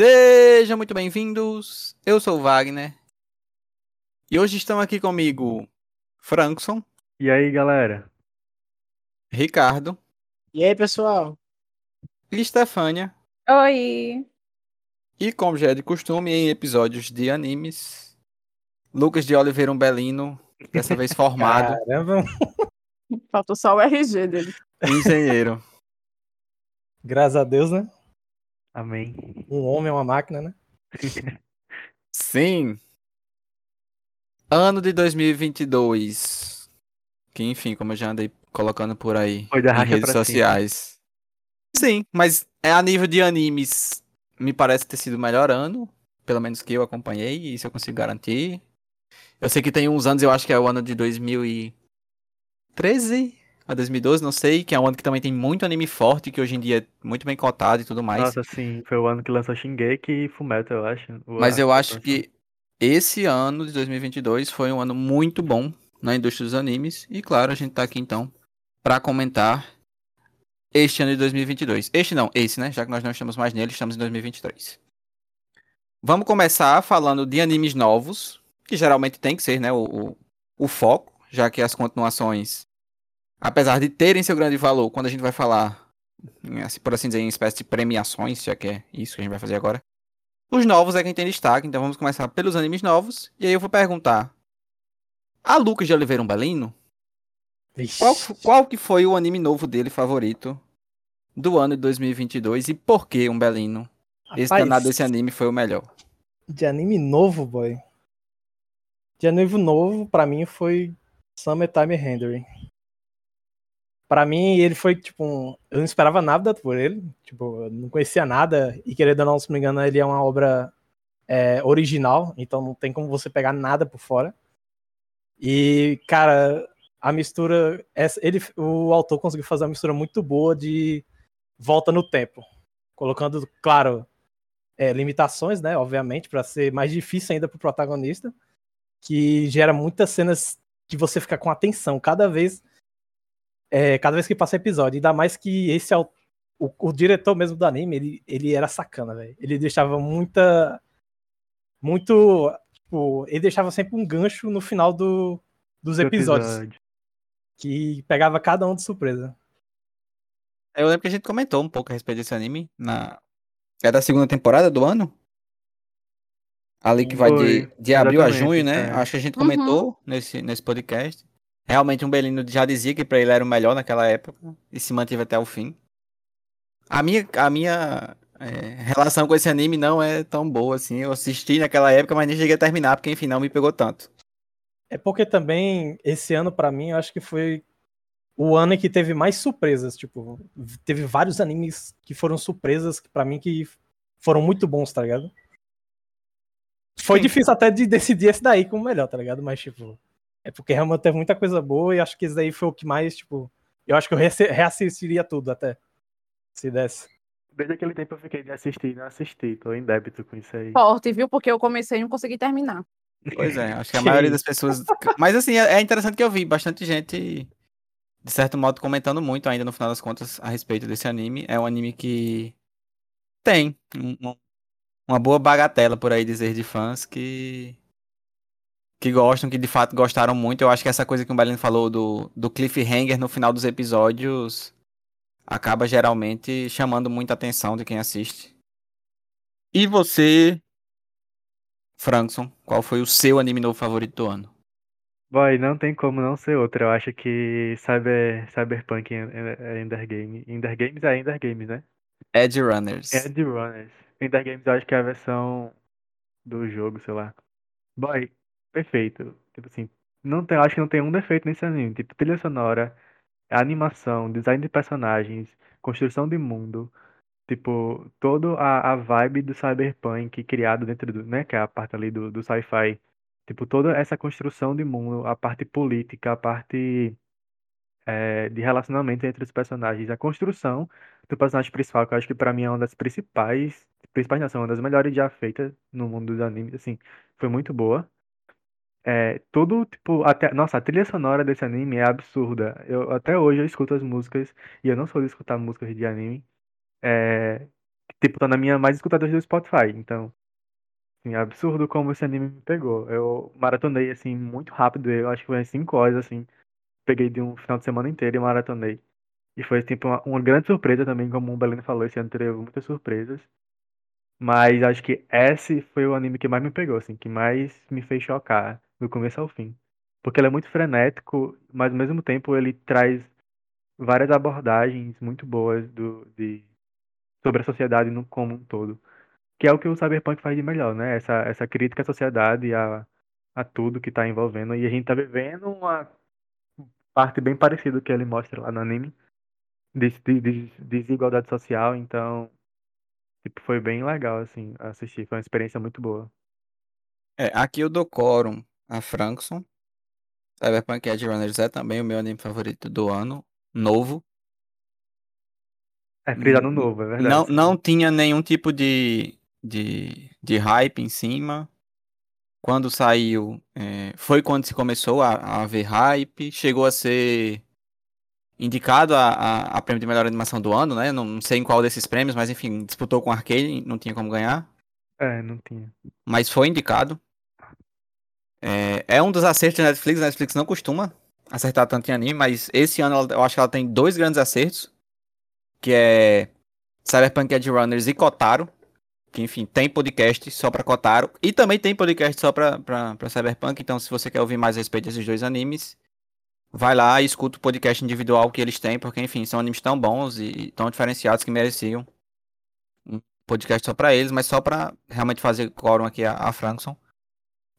Sejam muito bem-vindos. Eu sou o Wagner. E hoje estão aqui comigo Frankson, E aí, galera? Ricardo E aí, pessoal? e Stefânia. Oi! E como já é de costume em episódios de animes, Lucas de Oliveira Umbelino, dessa vez formado, Caramba, Faltou só o RG dele. engenheiro. graças a Deus, né? Amém. Um homem é uma máquina, né? Sim. Ano de 2022. Que enfim, como eu já andei colocando por aí Foi em redes sociais. Sim, mas é a nível de animes, me parece ter sido o melhor ano, pelo menos que eu acompanhei, e isso eu consigo garantir. Eu sei que tem uns anos, eu acho que é o ano de 2013 a 2012, não sei, que é um ano que também tem muito anime forte, que hoje em dia é muito bem cotado e tudo mais. Nossa, sim, foi o ano que lançou Shingeki e Fullmetal, eu acho. O- Mas eu acho que esse ano de 2022 foi um ano muito bom na indústria dos animes. E claro, a gente tá aqui então pra comentar este ano de 2022. Este não, esse, né? Já que nós não estamos mais nele, estamos em 2023. Vamos começar falando de animes novos, que geralmente tem que ser, né? O, o, o foco, já que as continuações, apesar de terem seu grande valor, quando a gente vai falar, assim, por assim dizer, em espécie de premiações, já que é isso que a gente vai fazer agora. Os novos é quem tem destaque, então vamos começar pelos animes novos. E aí eu vou perguntar. A Lucas de Oliveira Umbelino, Vixe. qual, qual que foi o anime novo dele favorito do ano de 2022 e por que Umbelino? Esse danado desse anime foi o melhor. De anime novo, boy. De anime novo, pra mim, foi Summertime Rendering. Pra mim, ele foi, tipo, um... eu não esperava nada por ele. Tipo, eu não conhecia nada. E querendo ou não, se não me engano, ele é uma obra é, original. Então não tem como você pegar nada por fora. E, cara, a mistura... essa- Ele, o autor conseguiu fazer uma mistura muito boa de volta no tempo. Colocando, claro, é, limitações, né? Obviamente, para ser mais difícil ainda pro protagonista, que gera muitas cenas que você fica com atenção cada vez, é, cada vez que passa episódio. Ainda mais que esse é o, o, o diretor mesmo do anime, ele, ele era sacana, velho. Ele deixava muita, muito, tipo, ele deixava sempre um gancho no final do, dos do episódios, episódio. que pegava cada um de surpresa. Eu lembro que a gente comentou um pouco a respeito desse anime. Na... É da segunda temporada do ano? Ali que vai de, Foi, de abril a junho, né? é. Acho que a gente Uhum. comentou nesse, nesse podcast. Realmente um Belino já dizia que pra ele era o melhor naquela época e se manteve até o fim. A minha, a minha é, relação com esse anime não é tão boa assim. Eu assisti naquela época, mas nem cheguei a terminar, porque enfim, não me pegou tanto. É porque também esse ano pra mim eu acho que foi o ano em que teve mais surpresas, tipo, teve vários animes que foram surpresas para mim que foram muito bons, tá ligado? Foi Sim. difícil até de decidir esse daí como melhor, tá ligado? Mas tipo, é porque realmente teve muita coisa boa e acho que esse daí foi o que mais, tipo, eu acho que eu reassi- reassistiria tudo até se desse. Desde aquele tempo eu fiquei de assistir e não assisti, tô em débito com isso aí. Forte, viu? Porque eu comecei e não consegui terminar. Pois é, acho que a Que maioria isso. das pessoas. Mas assim, é é interessante que eu vi bastante gente, de certo modo, comentando muito ainda no final das contas a respeito desse anime. É um anime que tem um- uma boa bagatela, por aí dizer, de fãs que. Que gostam, que de fato gostaram muito. Eu acho que essa coisa que o Belino falou do, do cliffhanger no final dos episódios acaba geralmente chamando muita atenção de quem assiste. E você, Frankson, qual foi o seu anime novo favorito do ano? Boy, não tem como não ser outro. Eu acho que Cyber, Cyberpunk é, é Ender Game. Ender Games é Ender Games, né? Edge Runners. Ed Runners. Ender Games eu acho que é a versão do jogo, sei lá. Boy, perfeito. Tipo assim, não tem, acho que não tem um defeito nesse anime. Tipo, trilha sonora, animação, design de personagens, construção de mundo. Tipo, toda a, a vibe do cyberpunk criado dentro do, né, que é a parte ali do, do sci-fi. Tipo, toda essa construção de mundo, a parte política, a parte é, de relacionamento entre os personagens, a construção do personagem principal, que eu acho que pra mim é uma das principais, principais não, uma das melhores já feitas no mundo dos animes, assim, foi muito boa. É, todo, tipo, até, nossa, a trilha sonora desse anime é absurda. Eu, até hoje eu escuto as músicas, e eu não sou de escutar músicas de anime, é, tipo, tá na minha mais escutada do Spotify. Então, assim, é absurdo como esse anime me pegou. Eu maratonei, assim, muito rápido. Eu acho que foi 5 horas, assim. Peguei de um final de semana inteiro e maratonei. E foi, tipo, uma, uma grande surpresa também, como o Beleno falou. Esse ano teve muitas surpresas. Mas acho que esse foi o anime que mais me pegou, assim, que mais me fez chocar do começo ao fim. Porque ele é muito frenético, mas ao mesmo tempo ele traz várias abordagens muito boas do, de, sobre a sociedade no, como um todo. Que é o que o Cyberpunk faz de melhor, né? Essa, essa crítica à sociedade, a, a tudo que tá envolvendo. E a gente tá vivendo uma parte bem parecida que ele mostra lá no anime. De, de, de desigualdade social, então Tipo, foi bem legal, assim, assistir. Foi uma experiência muito boa. É, aqui eu dou quórum a Frankson. Cyberpunk Edge Runners é também o meu anime favorito do ano. Novo. É frisado novo, é verdade. Não, não tinha nenhum tipo de, de, de hype em cima. Quando saiu, é, foi quando se começou a, a haver hype. Chegou a ser indicado a, a, a, prêmio de melhor animação do ano, né? Não, não, sei em qual desses prêmios, mas enfim, disputou com Arcane, não tinha como ganhar. É, não tinha. Mas foi indicado. É, é um dos acertos da Netflix. A Netflix não costuma acertar tanto em anime, mas esse ano eu acho que ela tem dois grandes acertos. Que é Cyberpunk Edge Runners e Kotaro. Que, enfim, tem podcast só pra Kotaro. E também tem podcast só pra, pra, pra Cyberpunk. Então, se você quer ouvir mais a respeito desses dois animes, vai lá e escuta o podcast individual que eles têm, porque, enfim, são animes tão bons e tão diferenciados que mereciam um podcast só pra eles, mas só pra realmente fazer quórum aqui a, a Frankson.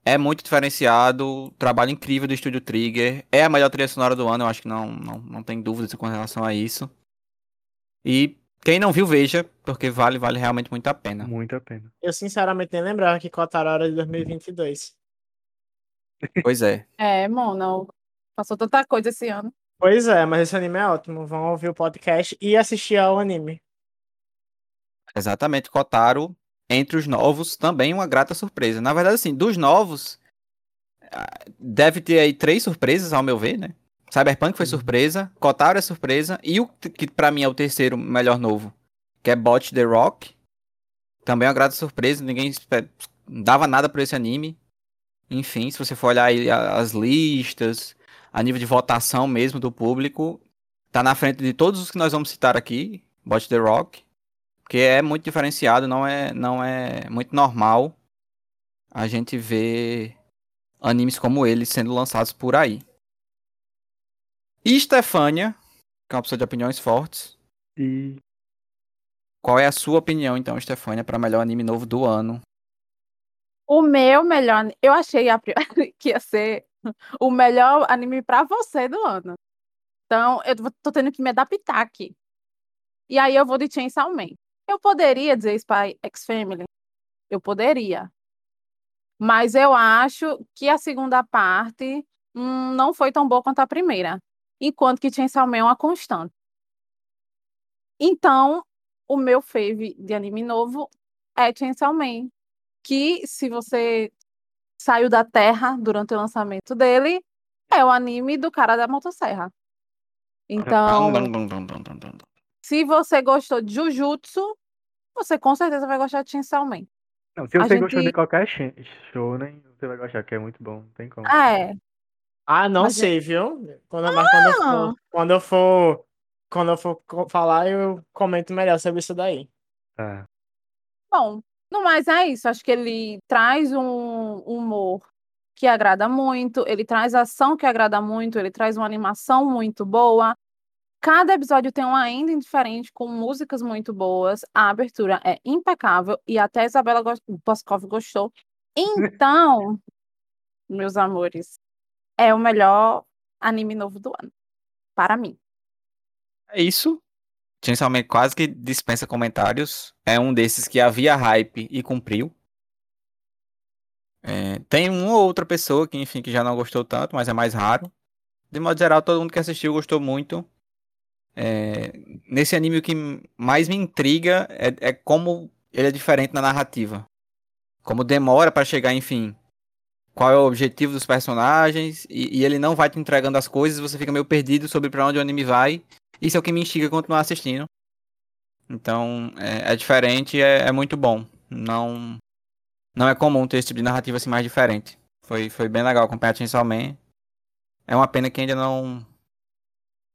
É muito diferenciado, trabalho incrível do Estúdio Trigger, é a melhor trilha sonora do ano, eu acho que não, não, não tem dúvidas com relação a isso. E quem não viu, veja, porque vale, vale realmente muito a pena. Muito a pena. Eu sinceramente nem lembrava que Kotaro era de 2022. Pois é. É, Mona, Passou tanta coisa esse ano. Pois é, mas esse anime é ótimo. Vão ouvir o podcast e assistir ao anime. Exatamente, Kotaro, entre os novos, também uma grata surpresa. Na verdade, assim, dos novos, ah, deve ter aí três surpresas, ao meu ver, né? Cyberpunk foi uhum. surpresa, Kotaro é surpresa, e o que para mim é o terceiro melhor novo, que é Bot The Rock. Também é uma grata surpresa, ninguém dava nada por esse anime. Enfim, se você for olhar as listas, a nível de votação mesmo do público, tá na frente de todos os que nós vamos citar aqui, Bot The Rock, que é muito diferenciado, não é, não é muito normal a gente ver animes como ele sendo lançados por aí. E Stefania, que é uma pessoa de opiniões fortes. E qual é a sua opinião então, Stefania, para melhor anime novo do ano? O meu melhor, eu achei a... que ia ser o melhor anime para você do ano. Então, eu tô tendo que me adaptar aqui. E aí eu vou de Chainsaw Man. Eu poderia dizer Spy X Family. Eu poderia. Mas eu acho que a segunda parte hum, não foi tão boa quanto a primeira. Enquanto que Chainsaw Man é uma constante. Então, o meu fave de anime novo é Chainsaw Man. Que, se você saiu da Terra durante o lançamento dele, é o anime do cara da motosserra. Então, se você gostou de Jujutsu, você com certeza vai gostar de Chainsaw Man. Não, se você gente... gostou de qualquer show, né, você vai gostar, que é muito bom, não tem como. Ah, é. Ah, não Mas sei, viu? Quando, ah! quando, eu for, quando eu for quando eu for falar, eu comento melhor sobre isso daí. Tá. Bom, no mais é isso. Acho que ele traz um humor que agrada muito, ele traz ação que agrada muito, ele traz uma animação muito boa. Cada episódio tem uma ending diferente, com músicas muito boas. A abertura é impecável e até a Isabela Boscov gostou. Então, meus amores, é o melhor anime novo do ano. Para mim. É isso. Chainsaw quase que dispensa comentários. É um desses que havia hype e cumpriu. É, tem uma ou outra pessoa que, enfim, que já não gostou tanto, mas é mais raro. De modo geral, todo mundo que assistiu gostou muito. É, nesse anime, o que mais me intriga é, é, como ele é diferente na narrativa. Como demora para chegar, enfim, qual é o objetivo dos personagens, e, e, ele não vai te entregando as coisas, você fica meio perdido sobre para onde o anime vai. Isso é o que me instiga a continuar assistindo. Então, é, é diferente e é, é muito bom. Não não é comum ter esse tipo de narrativa assim mais diferente. Foi, foi bem legal acompanhar Chainsaw Man. É uma pena que ainda não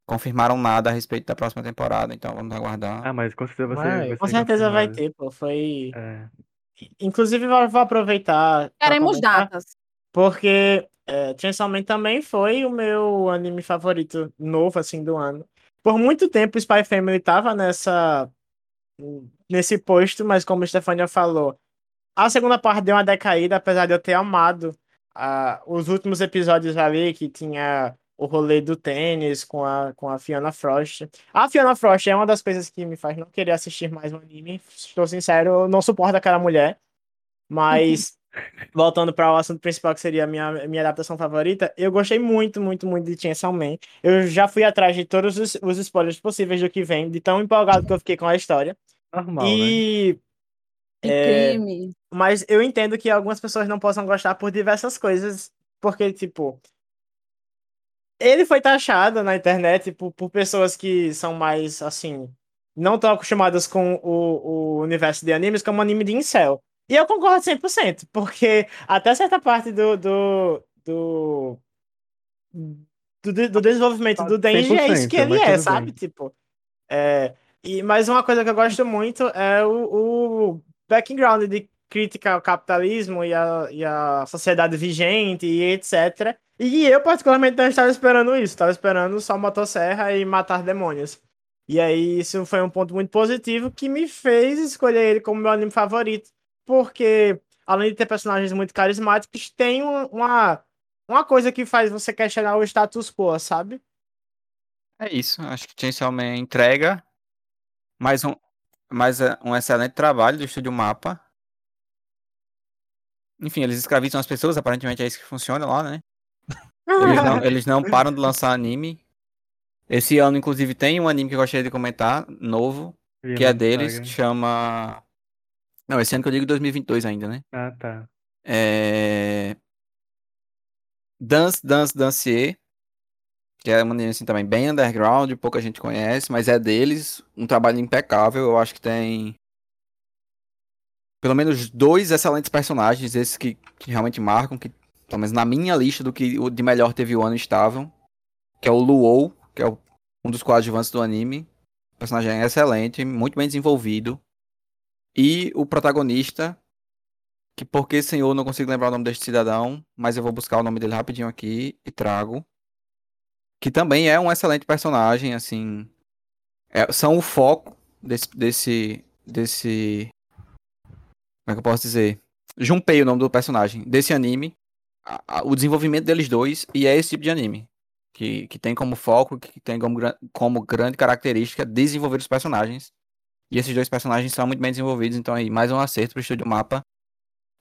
confirmaram nada a respeito da próxima temporada, então vamos aguardar. Ah, mas com certeza vai ser. Vai, ser Com certeza vai ter, pô. Foi. É. Inclusive, eu vou aproveitar. Queremos datas. Porque é, Chainsaw Man também foi o meu anime favorito novo, assim, do ano. Por muito tempo, Spy Family tava nessa. nesse posto, mas como a Stefania falou, a segunda parte deu uma decaída, apesar de eu ter amado ah, os últimos episódios ali, que tinha o rolê do tênis com a, com a Fiona Frost. A Fiona Frost é uma das coisas que me faz não querer assistir mais um anime. Estou sincero, eu não suporto aquela mulher. Mas, voltando para o assunto principal, que seria a minha, minha adaptação favorita, eu gostei muito, muito, muito de Chainsaw Man. Eu já fui atrás de todos os, os spoilers possíveis do que vem, de tão empolgado que eu fiquei com a história. Normal, né? e Que É, crime. mas eu entendo que algumas pessoas não possam gostar por diversas coisas, porque, tipo, ele foi taxado na internet por, por pessoas que são mais, assim, não tão acostumadas com o, o universo de animes como anime de incel. E eu concordo 100%, porque até certa parte do, do, do, do, do desenvolvimento do Denji é isso que 100%, ele é, sabe? bem. Tipo, é, e, mas uma coisa que eu gosto muito é o, o background de crítica ao capitalismo e a, e a sociedade vigente e etc. E eu, particularmente, não estava esperando isso. Estava esperando só motosserra e matar demônios. E aí, isso foi um ponto muito positivo que me fez escolher ele como meu anime favorito. Porque, além de ter personagens muito carismáticos, tem um- uma, uma coisa que faz você questionar o status quo, sabe? É isso, acho que Chainsaw Man entrega mais um, mais é, um excelente trabalho do Estúdio Mapa. Enfim, eles escravizam as pessoas, aparentemente é isso que funciona lá, né? Eles não, eles não param de lançar anime. Esse ano, inclusive, tem um anime que eu gostaria de comentar, novo, que é deles, Saga. que chama. Não, esse ano que eu digo 2022 ainda, né? Ah, tá. É... Dance Dance Dancier, que é uma anime assim também bem underground, pouca gente conhece, mas é deles, um trabalho impecável, eu acho que tem pelo menos dois excelentes personagens, esses que, que realmente marcam, que pelo menos na minha lista do que de melhor teve o ano estavam, que é o Luou, que é o- um dos coadjuvantes do anime, o personagem é excelente, muito bem desenvolvido, e o protagonista, que por que senhor não consigo lembrar o nome deste cidadão, mas eu vou buscar o nome dele rapidinho aqui e trago. Que também é um excelente personagem, assim. é- são o foco desse, desse. desse. Como é que eu posso dizer? Junpei o nome do personagem. Desse anime. A- o desenvolvimento deles dois. E é esse tipo de anime. Que, que tem como foco, que tem como, como grande característica desenvolver os personagens. E esses dois personagens são muito bem desenvolvidos, então aí mais um acerto pro Estúdio Mapa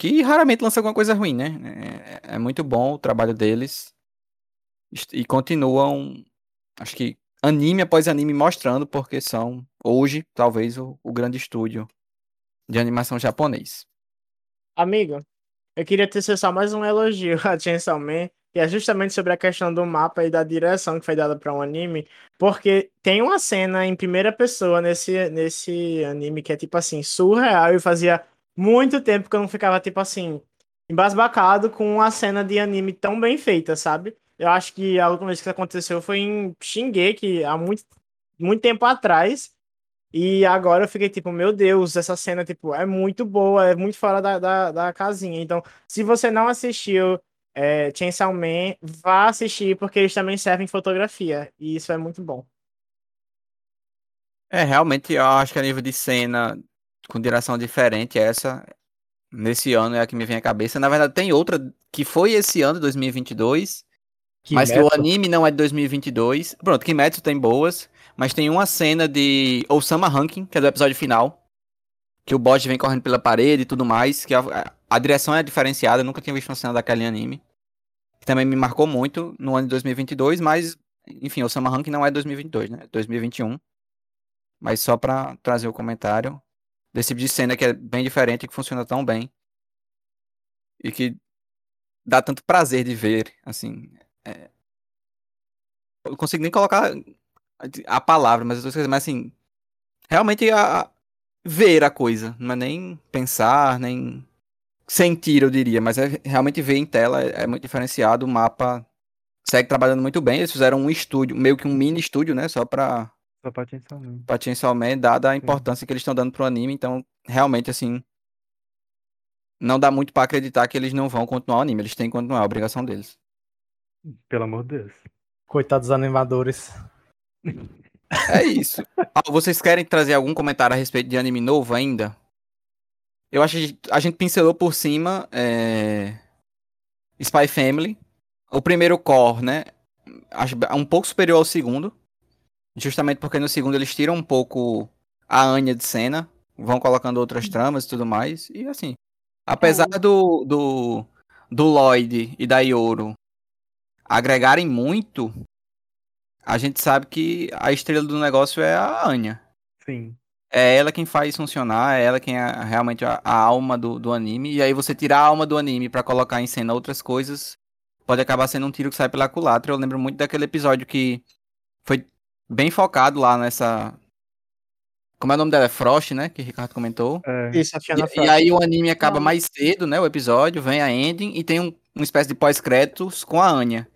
que raramente lança alguma coisa ruim, né? É, é muito bom o trabalho deles. E continuam, acho que anime após anime mostrando porque são, hoje, talvez, o, o grande estúdio de animação japonês. Amigo, eu queria tecer só mais um elogio a Chainsaw Man, que é justamente sobre a questão do mapa e da direção que foi dada para um anime, porque tem uma cena em primeira pessoa nesse, nesse anime que é tipo assim, surreal, e fazia muito tempo que eu não ficava tipo assim, embasbacado com uma cena de anime tão bem feita, sabe? Eu acho que a última vez que isso aconteceu foi em Shingeki, há muito, muito tempo atrás, e agora eu fiquei tipo, meu Deus, essa cena, tipo, é muito boa, é muito fora da, da, da casinha. Então, se você não assistiu é, Chainsaw Man, vá assistir, porque eles também servem fotografia. E isso é muito bom. É, realmente, eu acho que a nível de cena com direção diferente, essa nesse ano é a que me vem à cabeça. Na verdade, tem outra que foi esse ano, 2022, mas que o anime não é de 2022. Pronto, Kimetsu tem boas, mas tem uma cena de Osama Ranking, que é do episódio final, que o bot vem correndo pela parede e tudo mais, que a, a direção é diferenciada, nunca tinha visto uma cena daquele anime. Que também me marcou muito no ano de 2022, mas, enfim, Osama Ranking não é 2022, né? É 2021. Mas só pra trazer o comentário desse tipo de cena que é bem diferente e que funciona tão bem. E que dá tanto prazer de ver, assim. é, Eu consigo nem colocar a palavra, mas eu tô esquecendo, mas assim. realmente a, a ver a coisa, não é nem pensar, nem sentir, eu diria, mas é realmente ver em tela é, é muito diferenciado, o mapa segue trabalhando muito bem, eles fizeram um estúdio, meio que um mini estúdio, né, só pra Só pra Chainsaw Man. pra Chainsaw Man, dada a importância que eles estão dando pro anime, então realmente assim não dá muito pra acreditar que eles não vão continuar o anime, eles têm que continuar, é a obrigação deles. Pelo amor de Deus. Coitados dos animadores. É isso. Ah, vocês querem trazer algum comentário a respeito de anime novo ainda? Eu acho que a gente pincelou por cima é... Spy Family. O primeiro core, né? Acho um pouco superior ao segundo. Justamente porque no segundo eles tiram um pouco a Anya de cena. Vão colocando outras tramas e tudo mais. E assim. Apesar do, do, do Lloyd e da Yoro agregarem muito, a gente sabe que a estrela do negócio é a Anya. Sim. É ela quem faz funcionar, é ela quem é realmente a, a alma do, do anime. E aí você tirar a alma do anime pra colocar em cena outras coisas, pode acabar sendo um tiro que sai pela culatra. Eu lembro muito daquele episódio que foi bem focado lá nessa. Como é o nome dela? É Frost, né? Que o Ricardo comentou. É, Isso, a Fiona E, e aí o anime acaba mais cedo, né? O episódio, vem a ending e tem um, uma espécie de pós-créditos com a Anya.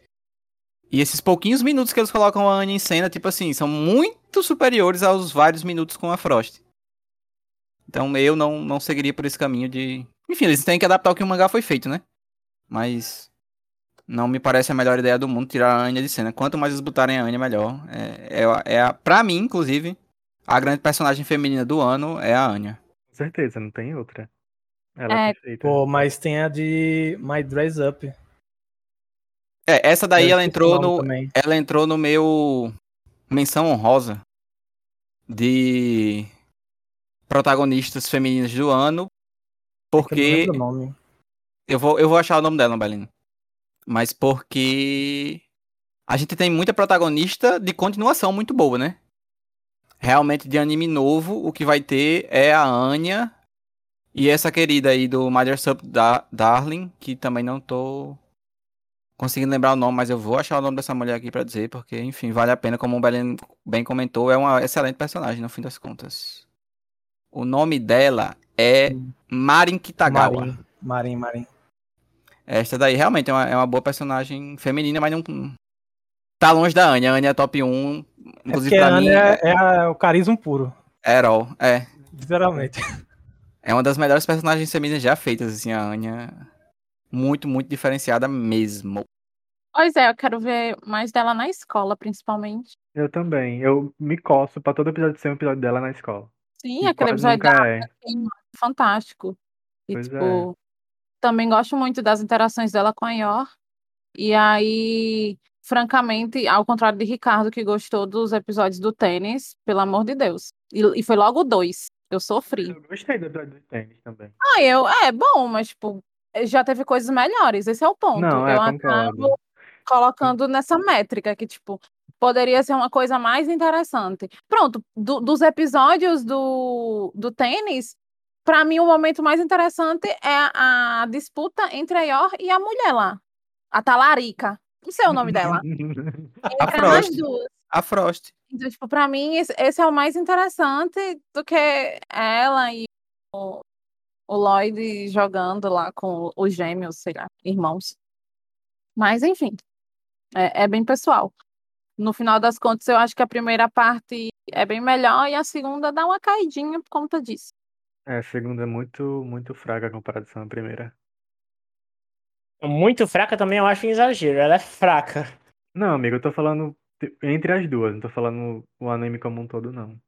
E esses pouquinhos minutos que eles colocam a Anya em cena, tipo assim, são muito superiores aos vários minutos com a Frost. Então eu não, não seguiria por esse caminho de. Enfim, eles têm que adaptar o que o mangá foi feito, né? Mas. Não me parece a melhor ideia do mundo tirar a Anya de cena. Quanto mais eles botarem a Anya, melhor. É, é, é a, pra mim, inclusive, a grande personagem feminina do ano é a Anya. com certeza, não tem outra. Ela É, é perfeita. Pô, mas tem a de My Dress Up. É, essa daí Eu ela entrou no. também. ela entrou no meu menção honrosa de protagonistas femininas do ano, Eu não porque o nome. eu vou, eu vou achar o nome dela, Belino. Mas porque a gente tem muita protagonista de continuação muito boa, né? Realmente de anime novo, o que vai ter é a Anya e essa querida aí do Mother's Up da Darling, que também não tô conseguindo lembrar o nome, mas eu vou achar o nome dessa mulher aqui pra dizer, porque, enfim, vale a pena, como o Belén bem comentou, é uma excelente personagem, no fim das contas. O nome dela é Marin Kitagawa. Marin, Marin, Marin. Esta daí realmente é uma, é uma boa personagem feminina, mas não. Tá longe da Anya. A Anya é top 1. É Inclusive, a pra mim, Anya é, é, é a- o carisma puro. é Herol. É. Literalmente. É uma das melhores personagens femininas já feitas, assim, a Anya. Muito, muito diferenciada mesmo. Pois é, eu quero ver mais dela na escola, principalmente. Eu também. Eu me coço pra todo episódio ser um episódio dela na escola. Sim, E aquele episódio da é. Fantástico. E, Pois é. tipo, também gosto muito das interações dela com a Yor. E aí, francamente, ao contrário de Ricardo, que gostou dos episódios do tênis, pelo amor de Deus. E, e foi logo dois. Eu sofri. Eu gostei do episódio do tênis também. Ah, eu, é bom, mas, tipo, já teve coisas melhores. Esse é o ponto. Não, é, eu concordo. acabo colocando nessa métrica que, tipo, poderia ser uma coisa mais interessante. Pronto, do- dos episódios do, do tênis, pra mim o momento mais interessante é a, a disputa entre a Yor e a mulher lá, a Talarica. Não sei o nome dela. A Frost. A Frost. Então, tipo, pra mim, esse, esse é o mais interessante do que ela e o, o Lloyd jogando lá com os gêmeos, sei lá, irmãos. Mas, enfim, é, é bem pessoal. No final das contas, eu acho que a primeira parte é bem melhor e a segunda dá uma caidinha por conta disso. É, a segunda é muito, muito fraca a comparação à primeira. Muito fraca também eu acho um exagero. Ela é fraca. Não, amigo, eu tô falando entre as duas, não tô falando o anime como um todo, não.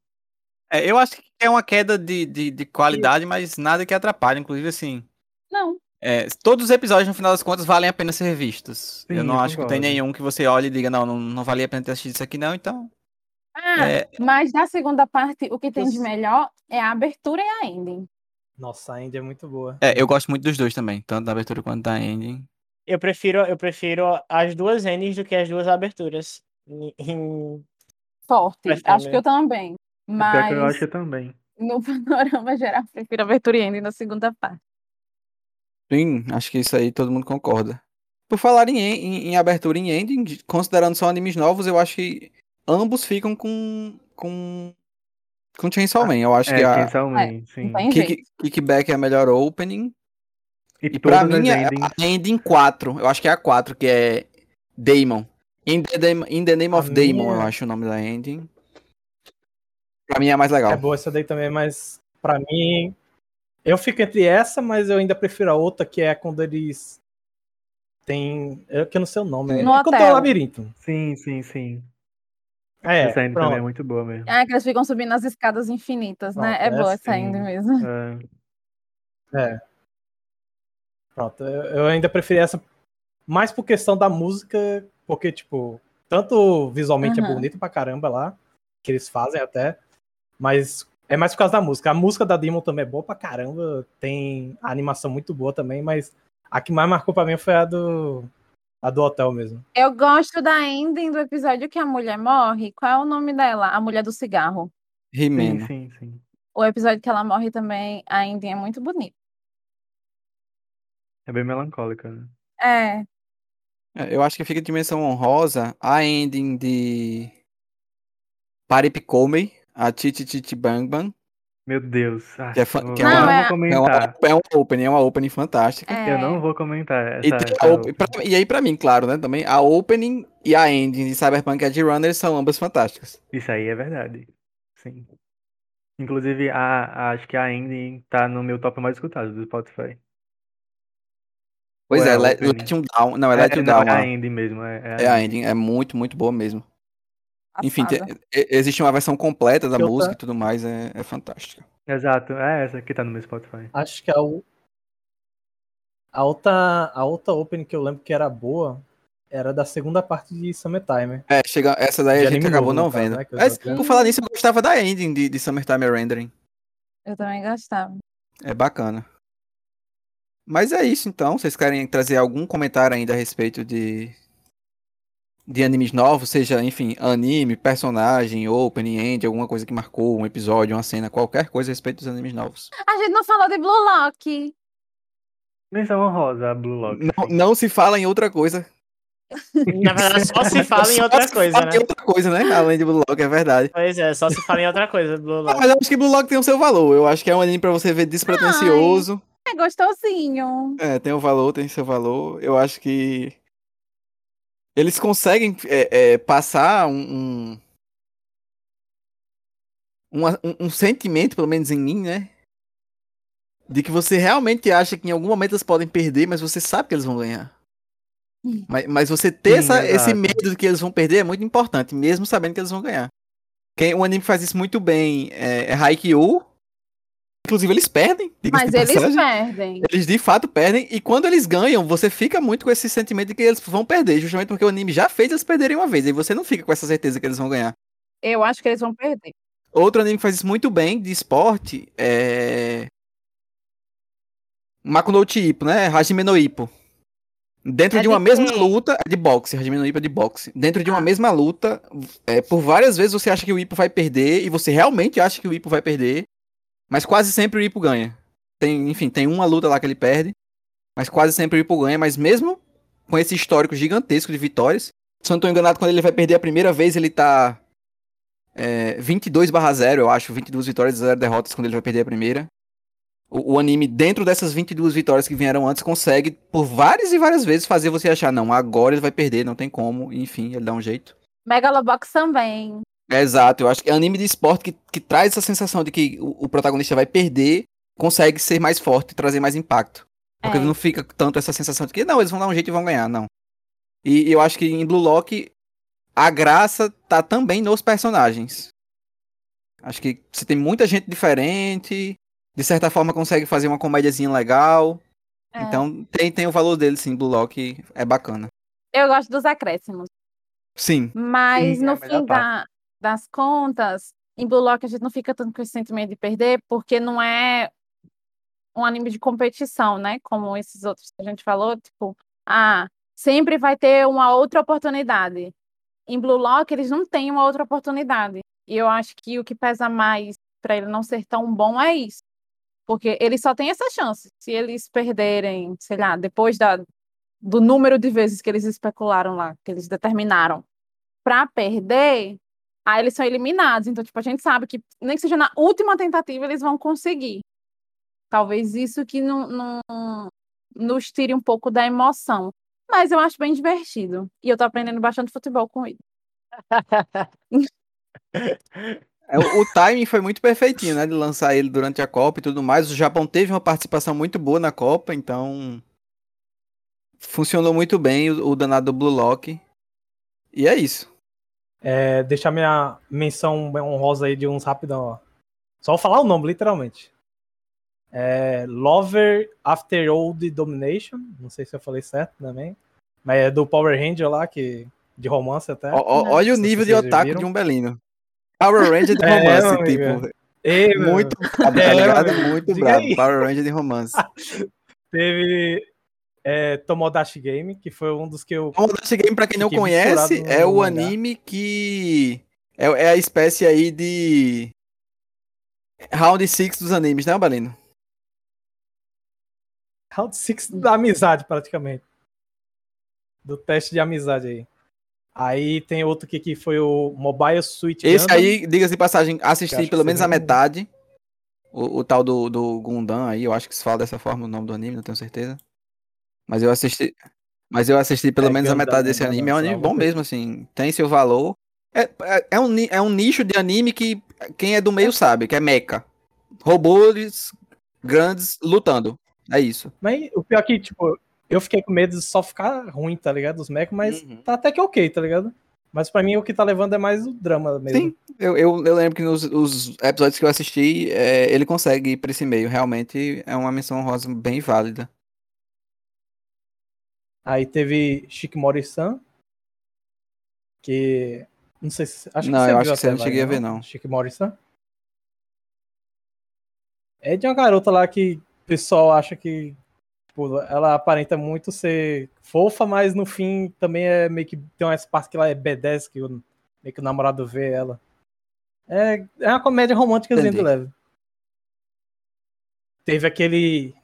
É, eu acho que é uma queda de, de, de qualidade, mas nada que atrapalhe. Inclusive, assim. Não, é, todos os episódios, no final das contas, valem a pena ser vistos. Sim, eu não eu acho que tem concordo. nenhum que você olhe e diga, não, não, não valia a pena ter assistido isso aqui, não. Então. Ah, É, mas da segunda parte, o que tem de melhor é a abertura e a ending. Nossa, a Índia é muito boa. é, eu gosto muito dos dois também, tanto da abertura quanto da ending. Eu prefiro, eu prefiro as duas N's do que as duas aberturas. Forte. Acho que eu também. Até que eu Mas acho também. no panorama geral, prefiro a abertura e ending na segunda parte. Sim, acho que isso aí todo mundo concorda. Por falar em, em, em abertura e em ending, de- considerando só animes novos, eu acho que ambos ficam com, com Com Chainsaw Man, eu acho É, que a Chainsaw Man, sim. Não tem Kick. Kickback é a melhor opening. E, E pra mim é endings. a ending 4. Eu acho que é a 4, que é Damon. In the, In the Name A of Damon, minha- eu acho o nome da ending. Pra mim é mais legal. É boa essa daí também, mas pra mim. Eu fico entre essa, mas eu ainda prefiro a outra, que é quando eles. Tem. Eu que não sei o nome. No é quando tem o labirinto. Sim, sim, sim. É, essa pronto. também é muito boa mesmo. É, que eles ficam subindo as escadas infinitas, né? Pronto, É boa essa essa sim. ainda mesmo. É, É. Pronto, eu, eu ainda preferi essa mais por questão da música, porque, tipo, tanto visualmente é Aham. bonito pra caramba lá, que eles fazem até, mas é mais por causa da música. A música da Demon também é boa pra caramba, tem a animação muito boa também, mas a que mais marcou pra mim foi a do, a do hotel mesmo. Eu gosto da ending do episódio que a mulher morre. Qual é o nome dela? A mulher do cigarro. sim, Rimeno. sim, sim. O episódio que ela morre também, a ending é muito bonita. É bem melancólica, né? É, É, Eu acho que fica de dimensão honrosa a ending de Paripicomey, a Titi Titi Bang Bang. Meu Deus. Ah, Que é fa- que é não uma- vou é- É uma, comentar. é uma opening, é uma opening fantástica. é. Eu não vou comentar E, essa, a essa op- pra- e aí, pra mim, claro, né? Também a opening e a ending de Cyberpunk Edge Runner são ambas fantásticas. Isso aí é verdade. Sim. Inclusive, a, a- acho que a ending tá no meu top mais escutado do Spotify. Pois Ou é é, a Let, You Down. Não, é Let You não, Down. é a a- ending mesmo. É, É a ending, é muito, muito boa mesmo. Enfim, existe uma versão completa da Eu música tá- e tudo mais, é, é fantástica. Exato, é essa que tá no meu Spotify. Acho que a, a outra a outra opening que eu lembro que era boa era da segunda parte de Summertime. É, chega, essa daí De a gente acabou novo, não caso, vendo. né, Mas, por falar nisso, eu gostava da ending de, de Summertime Rendering. Eu também gostava. É bacana. Mas é isso então. Vocês querem trazer algum comentário ainda a respeito de. De animes novos, seja, enfim, anime, personagem, opening, end, alguma coisa que marcou, um episódio, uma cena, qualquer coisa a respeito dos animes novos. A gente não falou de Blue Lock. Menção honrosa, a Blue Lock. Não, não se fala em outra coisa. Na verdade, só se fala em Só outra se coisa, fala né? em outra coisa, né? Além de Blue Lock, é verdade. Pois é, só se fala em outra coisa, Blue Lock. mas eu acho que Blue Lock tem o seu valor. Eu acho que é um anime pra você ver despretensioso. É gostosinho. É, tem o valor, tem seu valor. Eu acho que eles conseguem é, é, passar um, um, um, um sentimento, pelo menos em mim, né? De que você realmente acha que em algum momento eles podem perder, mas você sabe que eles vão ganhar. Mas, mas você ter Sim, essa- esse medo de que eles vão perder é muito importante, mesmo sabendo que eles vão ganhar. Quem, um anime que faz isso muito bem é, é Haikyuu. Inclusive, eles perdem. Mas eles passagem. perdem. Eles de fato perdem, e quando eles ganham, você fica muito com esse sentimento de que eles vão perder, justamente porque o anime já fez eles perderem uma vez, e você não fica com essa certeza que eles vão ganhar. Eu acho que eles vão perder. Outro anime que faz isso muito bem, de esporte, é. Makuno Ippo, né? Hajime no Ippo. Dentro É de uma de mesma luta, é de boxe, Hajime no Ippo é de boxe. Dentro de uma Ah. mesma luta, é, por várias vezes você acha que o Ippo vai perder, e você realmente acha que o Ippo vai perder, mas quase sempre o Ippo ganha. Tem, enfim, tem uma luta lá que ele perde, mas quase sempre o Ippo ganha, mas mesmo com esse histórico gigantesco de vitórias, se eu não tô enganado, quando ele vai perder a primeira vez, ele tá é, 22 barra 0, eu acho, 22 vitórias e 0 derrotas quando ele vai perder a primeira. O, o anime, dentro dessas 22 vitórias que vieram antes, consegue, por várias e várias vezes, fazer você achar, não, agora ele vai perder, não tem como, enfim, ele dá um jeito. Megalobox também. É, exato, eu acho que é anime de esporte que, que traz essa sensação de que o, o protagonista vai perder, consegue ser mais forte e trazer mais impacto. Porque É. não fica tanto essa sensação de que, não, eles vão dar um jeito e vão ganhar, não. E eu acho que em Blue Lock, a graça tá também nos personagens. Acho que você tem muita gente diferente, de certa forma consegue fazer uma comédiazinha legal. É. Então tem, tem o valor dele, sim, Blue Lock é bacana. Eu gosto dos acréscimos. Sim, Mas Sim, é no melhor fim da- das contas, em Blue Lock a gente não fica tanto com esse sentimento de perder, porque não é um anime de competição, né? Como esses outros que a gente falou, tipo, ah, sempre vai ter uma outra oportunidade. Em Blue Lock eles não têm uma outra oportunidade. E eu acho que o que pesa mais para ele não ser tão bom é isso. Porque eles só têm essa chance. Se eles perderem, sei lá, depois da, do número de vezes que eles especularam lá, que eles determinaram, para perder, Aí eles são eliminados. Então, tipo, a gente sabe que nem que seja na última tentativa eles vão conseguir. Talvez isso que não, não nos tire um pouco da emoção. Mas eu acho bem divertido. E eu tô aprendendo bastante futebol com ele. É, o, timing foi muito perfeitinho, né? De lançar ele durante a Copa e tudo mais. O Japão teve uma participação muito boa na Copa, então. Funcionou muito bem o, o danado do Blue Lock. E é isso. É, deixar minha menção honrosa aí de uns rapidão, ó. Só vou falar o nome, literalmente. É Lover After Old Domination. Não sei se eu falei certo também. Mas é do Power Ranger lá, que, de romance até. Ó, ó, olha o nível de otaku viram. de um Belino. Power Ranger de É, romance, amigo. tipo. Ei, Muito brabo, É, tá ligado? meu amigo, Muito brabo. Power Ranger de romance. Teve é, Tomodachi Game, que foi um dos que eu. Tomodachi Game, pra quem não conhece, é o mangá. anime que. É, é a espécie aí de. Round 6 dos animes, né, Balino? Round 6 da amizade, praticamente. Do teste de amizade aí. Aí tem outro aqui que foi o Mobile Suit Esse Gundam. aí, diga-se de passagem, Que assisti que pelo menos a metade. O, o tal do, do Gundam aí, eu acho que se fala dessa forma o nome do anime, não tenho certeza. Mas eu assisti. Mas eu assisti pelo É, menos a metade né? desse anime. É um anime bom mesmo, assim. Tem seu valor. É, é, é um, é um nicho de anime que quem é do meio sabe, que é mecha. Robôs grandes lutando. É isso. Mas o pior é que, tipo, eu fiquei com medo de só ficar ruim, tá ligado? Os mechas, mas Uhum. tá até que ok, tá ligado? Mas pra mim o que tá levando é mais o drama mesmo. Sim, eu, eu, eu lembro que nos os episódios que eu assisti, é, ele consegue ir pra esse meio. Realmente é uma menção rosa bem válida. Aí teve Shikimori-san, que. Não sei se. Acho Não, que você eu acho que você não cheguei a ver, não. Shikimori-san. É de uma garota lá que o pessoal acha que. Tipo, ela aparenta muito ser fofa, mas no fim também é meio que. Tem umas partes que ela é B10, que o, meio que o namorado vê ela. É, é uma comédia romântica Entendi. leve. Teve aquele.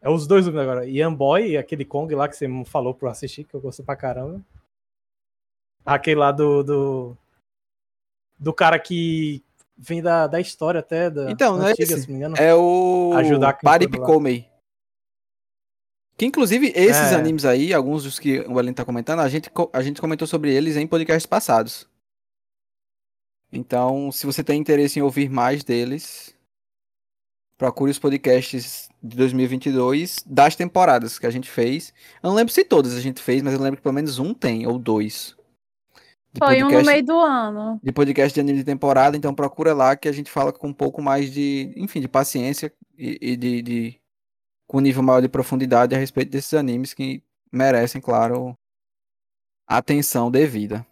É os dois agora. Ian Boy e aquele Kong lá que você falou pra eu assistir, que eu gostei pra caramba. Aquele lá do. Do, do cara que vem da, da história até. Da Então, não é antiga, esse? se não me engano. É o Ajudar Pari lá. Pikomei. Que inclusive esses É. animes aí, alguns dos que o Ellen tá comentando, a gente, a gente comentou sobre eles em podcasts passados. Então, se você tem interesse em ouvir mais deles, procure os podcasts de 2022 das temporadas que a gente fez. Eu não lembro se todas a gente fez, mas eu lembro que pelo menos um tem, ou dois. De Foi um no podcast- meio do ano. de podcast de anime de temporada, então procura lá que a gente fala com um pouco mais de, enfim, de paciência e, e de, de- com um nível maior de profundidade a respeito desses animes que merecem, claro, atenção devida.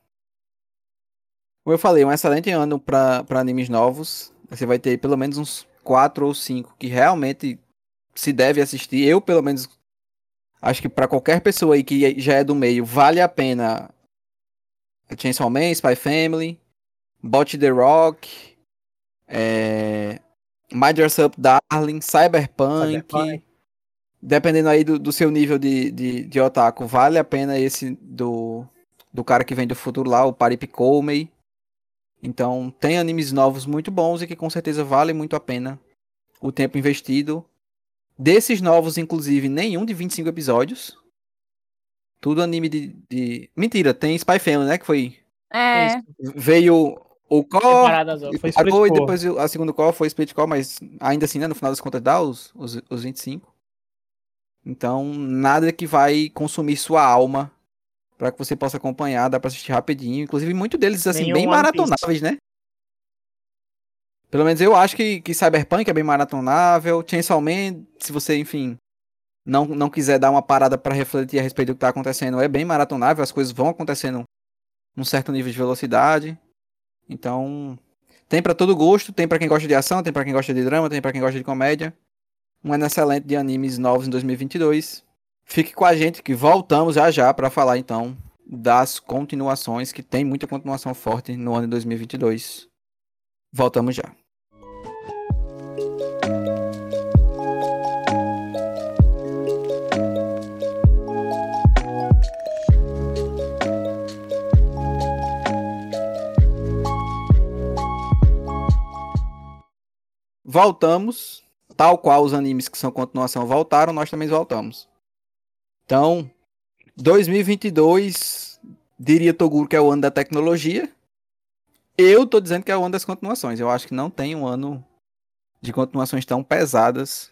Como eu falei, um excelente ano para animes novos. Você vai ter pelo menos uns quatro ou cinco que realmente se deve assistir. Eu, pelo menos, acho que para qualquer pessoa aí que já é do meio, vale a pena Chainsaw Man, Spy Family, Bot the Rock, é... Mind Yourself Darling, Cyberpunk. Cyberpunk. Dependendo aí do, do seu nível de, de, de otaku, vale a pena esse do, do cara que vem do futuro lá, o Parip Koumei. Então, tem animes novos muito bons e que com certeza vale muito a pena o tempo investido. Desses novos, inclusive, nenhum de 25 episódios. Tudo anime de. de... Mentira, tem Spy Family, né? Que foi. É, Veio o e Foi pagou, e depois a segunda Core foi Split Core, mas ainda assim, né? No final das contas, dá os, os, os 25. Então, nada que vai consumir sua alma para que você possa acompanhar, dá pra assistir rapidinho. Inclusive, muitos deles, assim, Nenhum bem One Piece. maratonáveis, né? Pelo menos eu acho que, que Cyberpunk é bem maratonável. Chainsaw Man, se você, enfim, não, não quiser dar uma parada para refletir a respeito do que tá acontecendo, é bem maratonável. As coisas vão acontecendo num certo nível de velocidade. Então, tem pra todo gosto. Tem pra quem gosta de ação, tem pra quem gosta de drama, tem pra quem gosta de comédia. Um ano excelente de animes novos em 2022. Fique com a gente que voltamos já já para falar então das continuações, que tem muita continuação forte no ano de 2022. Voltamos já. Voltamos, tal qual os animes que são continuação voltaram, nós também voltamos. Então, 2022, diria Toguro que é o ano da tecnologia. Eu tô dizendo que é o ano das continuações. Eu acho que não tem um ano de continuações tão pesadas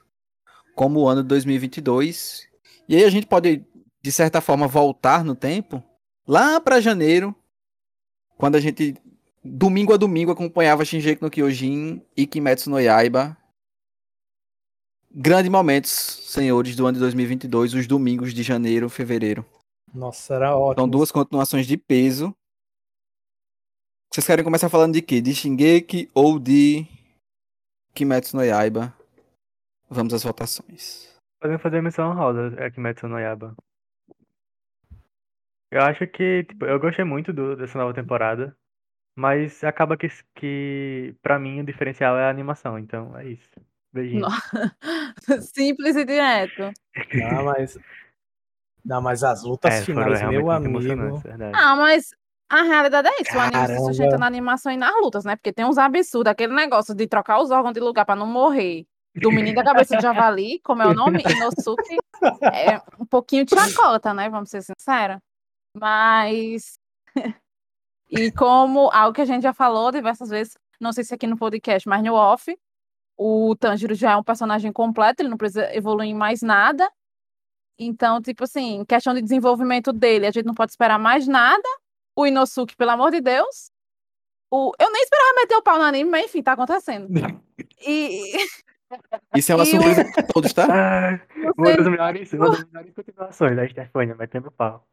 como o ano de 2022. E aí a gente pode, de certa forma, voltar no tempo lá para janeiro, quando a gente domingo a domingo acompanhava Shinji no Kyojin e Kimetsu no Yaiba. Grandes momentos, senhores, do ano de 2022, os domingos de janeiro, fevereiro. Nossa, era ótimo. São duas continuações de peso. Vocês querem começar falando de quê? De Shingeki ou de Kimetsu no Yaiba? Vamos às votações. Podemos fazer a missão rosa, é Kimetsu no Yaba. Eu acho que, tipo, eu gostei muito do- dessa nova temporada, mas acaba que, que pra mim o diferencial é a animação, então é isso. Beijinho. Simples e direto. Não, mas. Não, mas as lutas É, finais, meu amigo. Ah, mas a realidade é isso. O anime se Caramba. sustenta na animação e nas lutas, né? Porque tem uns absurdos, aquele negócio de trocar os órgãos de lugar pra não morrer. Do menino da cabeça de javali, como é o nome? Inosuke. É um pouquinho de chacota, né? Vamos ser sinceros. Mas. e como algo que a gente já falou diversas vezes, não sei se aqui no podcast, mas no off, o Tanjiro já é um personagem completo, ele não precisa evoluir em mais nada. Então, tipo assim, em questão de desenvolvimento dele, a gente não pode esperar mais nada. O Inosuke, pelo amor de Deus. O... Eu nem esperava meter o pau no anime, mas enfim, tá acontecendo. E, Isso é uma E o- surpresa pra todos, tá? Ah, o uma das melhores, uma das melhores continuações da Stefania, metendo pau.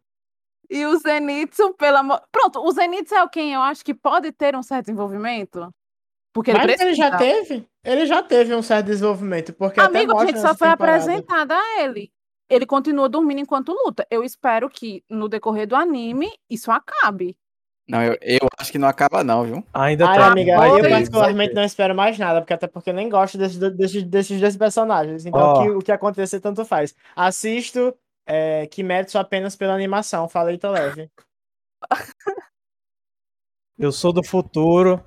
e o Zenitsu, pelo amor. Pronto, o Zenitsu é o quem eu acho que pode ter um certo desenvolvimento. Porque ele Mas ele já teve? Ele já teve um certo desenvolvimento, porque até Amigo, a mostra gente só foi temporada. apresentada a ele. Ele continua dormindo enquanto luta. Eu espero que no decorrer do anime isso acabe. Não, eu, eu acho que não acaba, não, viu? Ainda Ai, tem. amiga, eu vai particularmente não espero mais nada, porque até porque eu nem gosto desses, desses, desses dois personagens. Então Ó. o, que, o que acontecer tanto faz. Assisto é, Kimetsu apenas pela animação, falei tô leve. Eu sou do futuro.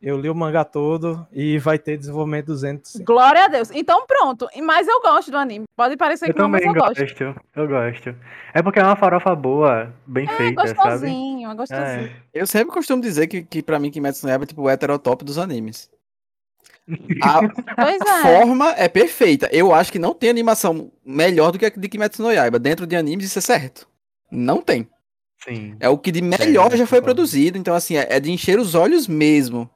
Eu li o mangá todo e vai ter desenvolvimento 200. sim. Glória a Deus. Então pronto. Mas eu gosto do anime. Pode parecer Eu que não, mas também eu gosto. gosto, eu gosto. É porque é uma farofa boa, bem É feita, sabe? gostosinho, é gostosinho. É. Eu sempre costumo dizer que, que pra mim Kimetsu no Yaiba é tipo o heterotop dos animes. A, é. forma é perfeita. Eu acho que não tem animação melhor do que a de Kimetsu no Yaiba. Dentro de animes isso é certo. Não tem. Sim. É o que de melhor É, já foi produzido. Então, assim, é, é de encher os olhos mesmo.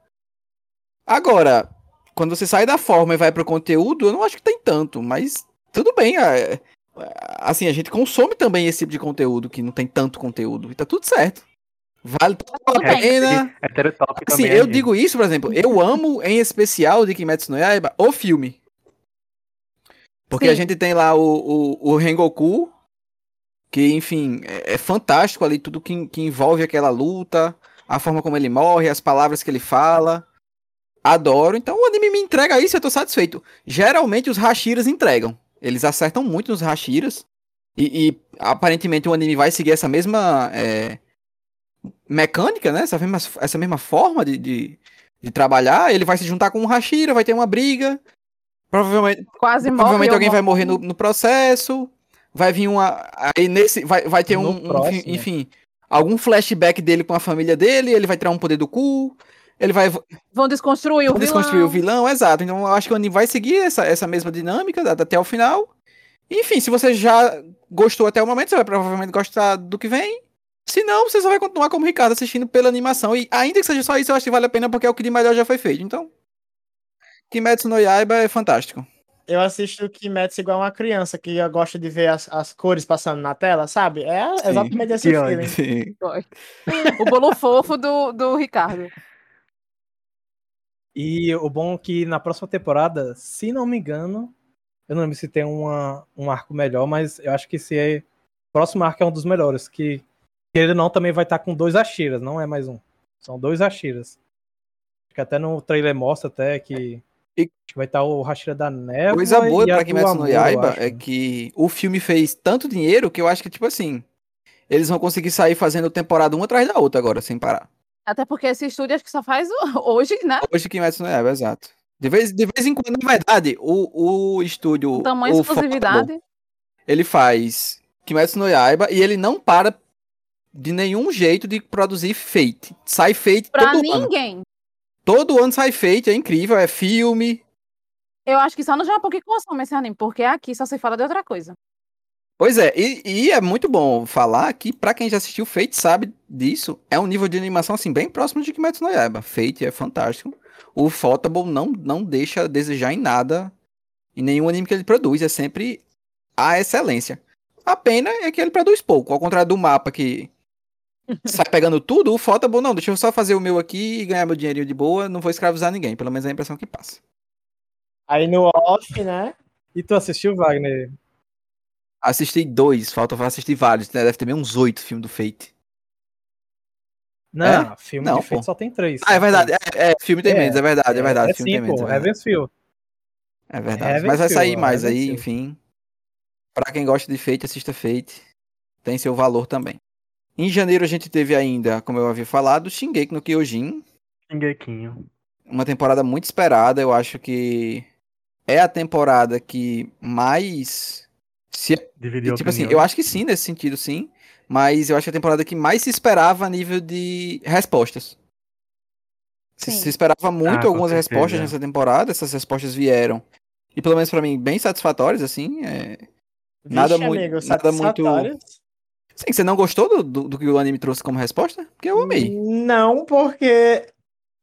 Agora, quando você sai da forma e vai pro conteúdo, eu não acho que tem tanto, mas tudo bem. é- é- assim, a gente consome também esse tipo de conteúdo que não tem tanto conteúdo. E tá tudo certo. Vale tudo a pena. Heterotop Assim, também. eu é, digo isso, por exemplo, eu amo em especial de Kimetsu no Yaiba o filme. Porque a Sim. gente tem lá o, o, o Rengoku, que, enfim, é, é fantástico ali, tudo que, que envolve aquela luta, a forma como ele morre, as palavras que ele fala. Adoro. Então o anime me entrega isso e eu tô satisfeito. Geralmente os Hashiras entregam. Eles acertam muito nos Hashiras. E, e, aparentemente o anime vai seguir essa mesma é, mecânica, né? Essa mesma, essa mesma forma de, de, de trabalhar. Ele vai se juntar com um Hashira, vai ter uma briga. Provavelmente, Quase morre. provavelmente eu alguém vai morrer no, no processo. Vai vir uma. Aí nesse. Vai, vai ter No um. um, próximo. enfim. Algum flashback dele com a família dele. Ele vai tirar um poder do cu. Ele vai Vão desconstruir o Vamos vilão. desconstruir o vilão, exato. Então eu acho que o anime vai seguir essa, essa mesma dinâmica até o final. Enfim, se você já gostou até o momento, você vai provavelmente gostar do que vem. Se não, você só vai continuar como Ricardo assistindo pela animação. E ainda que seja só isso, eu acho que vale a pena porque é o que de melhor já foi feito. Então, Kimetsu no Yaiba é fantástico. Eu assisto Kimetsu igual uma criança que gosta de ver as, as cores passando na tela, sabe? É Sim. exatamente esse feeling. Sim. O bolo fofo do, do Ricardo. E o bom é que na próxima temporada, se não me engano, eu não lembro se tem uma, um arco melhor, mas eu acho que esse é, o próximo arco é um dos melhores. Que, ele não também vai estar com dois Ashiras, não é mais um. São dois Ashiras. Acho que até no trailer mostra até que, E- que vai estar o Hashira da Névoa. Coisa boa e pra Kimetsu no Yaiba é que o filme fez tanto dinheiro que eu acho que, tipo assim, eles vão conseguir sair fazendo temporada uma atrás da outra agora, sem parar. Até porque esse estúdio acho que só faz o- hoje, né? Hoje Kimetsu no Yaiba, exato. De vez, de vez em quando, na verdade, o, o estúdio. Com tamanho o exclusividade. Fotable, ele faz Kimetsu no Yaiba e ele não para de nenhum jeito de produzir Fate. Sai Fate Pra todo ano. ninguém. Todo ano sai Fate, é incrível, é filme. Eu acho que só no Japão que consome esse anime, porque aqui só se fala de outra coisa. Pois é, e, e é muito bom falar que, pra quem já assistiu Fate sabe disso, é um nível de animação assim bem próximo de Kimetsu no Yaiba. Fate é fantástico. O Photable não, não deixa a desejar em nada, em nenhum anime que ele produz, é sempre a excelência. A pena é que ele produz pouco, ao contrário do mapa que sai pegando tudo, o Photable não, deixa eu só fazer o meu aqui e ganhar meu dinheirinho de boa, não vou escravizar ninguém, pelo menos é a impressão que passa. Aí no off, né? E tu assistiu, Wagner? Assisti dois, falta assistir vários, né? Deve ter bem uns oito filmes do Fate. Não, filme Não, de pô. só tem três. Ah, é verdade. É, é, filme tem É, menos, é verdade, é verdade. É filme sim, tem menos, pô. é verdade. Heavensfield. É verdade. Heaven Mas vai sair mais Heaven aí, Feel. enfim. Pra quem gosta de Fate, assista Fate. Tem seu valor também. Em janeiro a gente teve ainda, como eu havia falado, Shingeki no Kyojin. Xinguequinho. Uma temporada muito esperada. Eu acho que é a temporada que mais se Dividiu tipo assim, eu acho que sim, nesse sentido, sim. Mas eu acho que é a temporada que mais se esperava a nível de respostas. Se, se esperava muito Ah, algumas certeza. respostas nessa temporada, essas respostas vieram. E pelo menos pra mim, bem satisfatórias, assim. é, Nada Vixe, muito- amigo, nada muito-. Sim, você não gostou do, do, do que o anime trouxe como resposta? Porque eu amei. Não, porque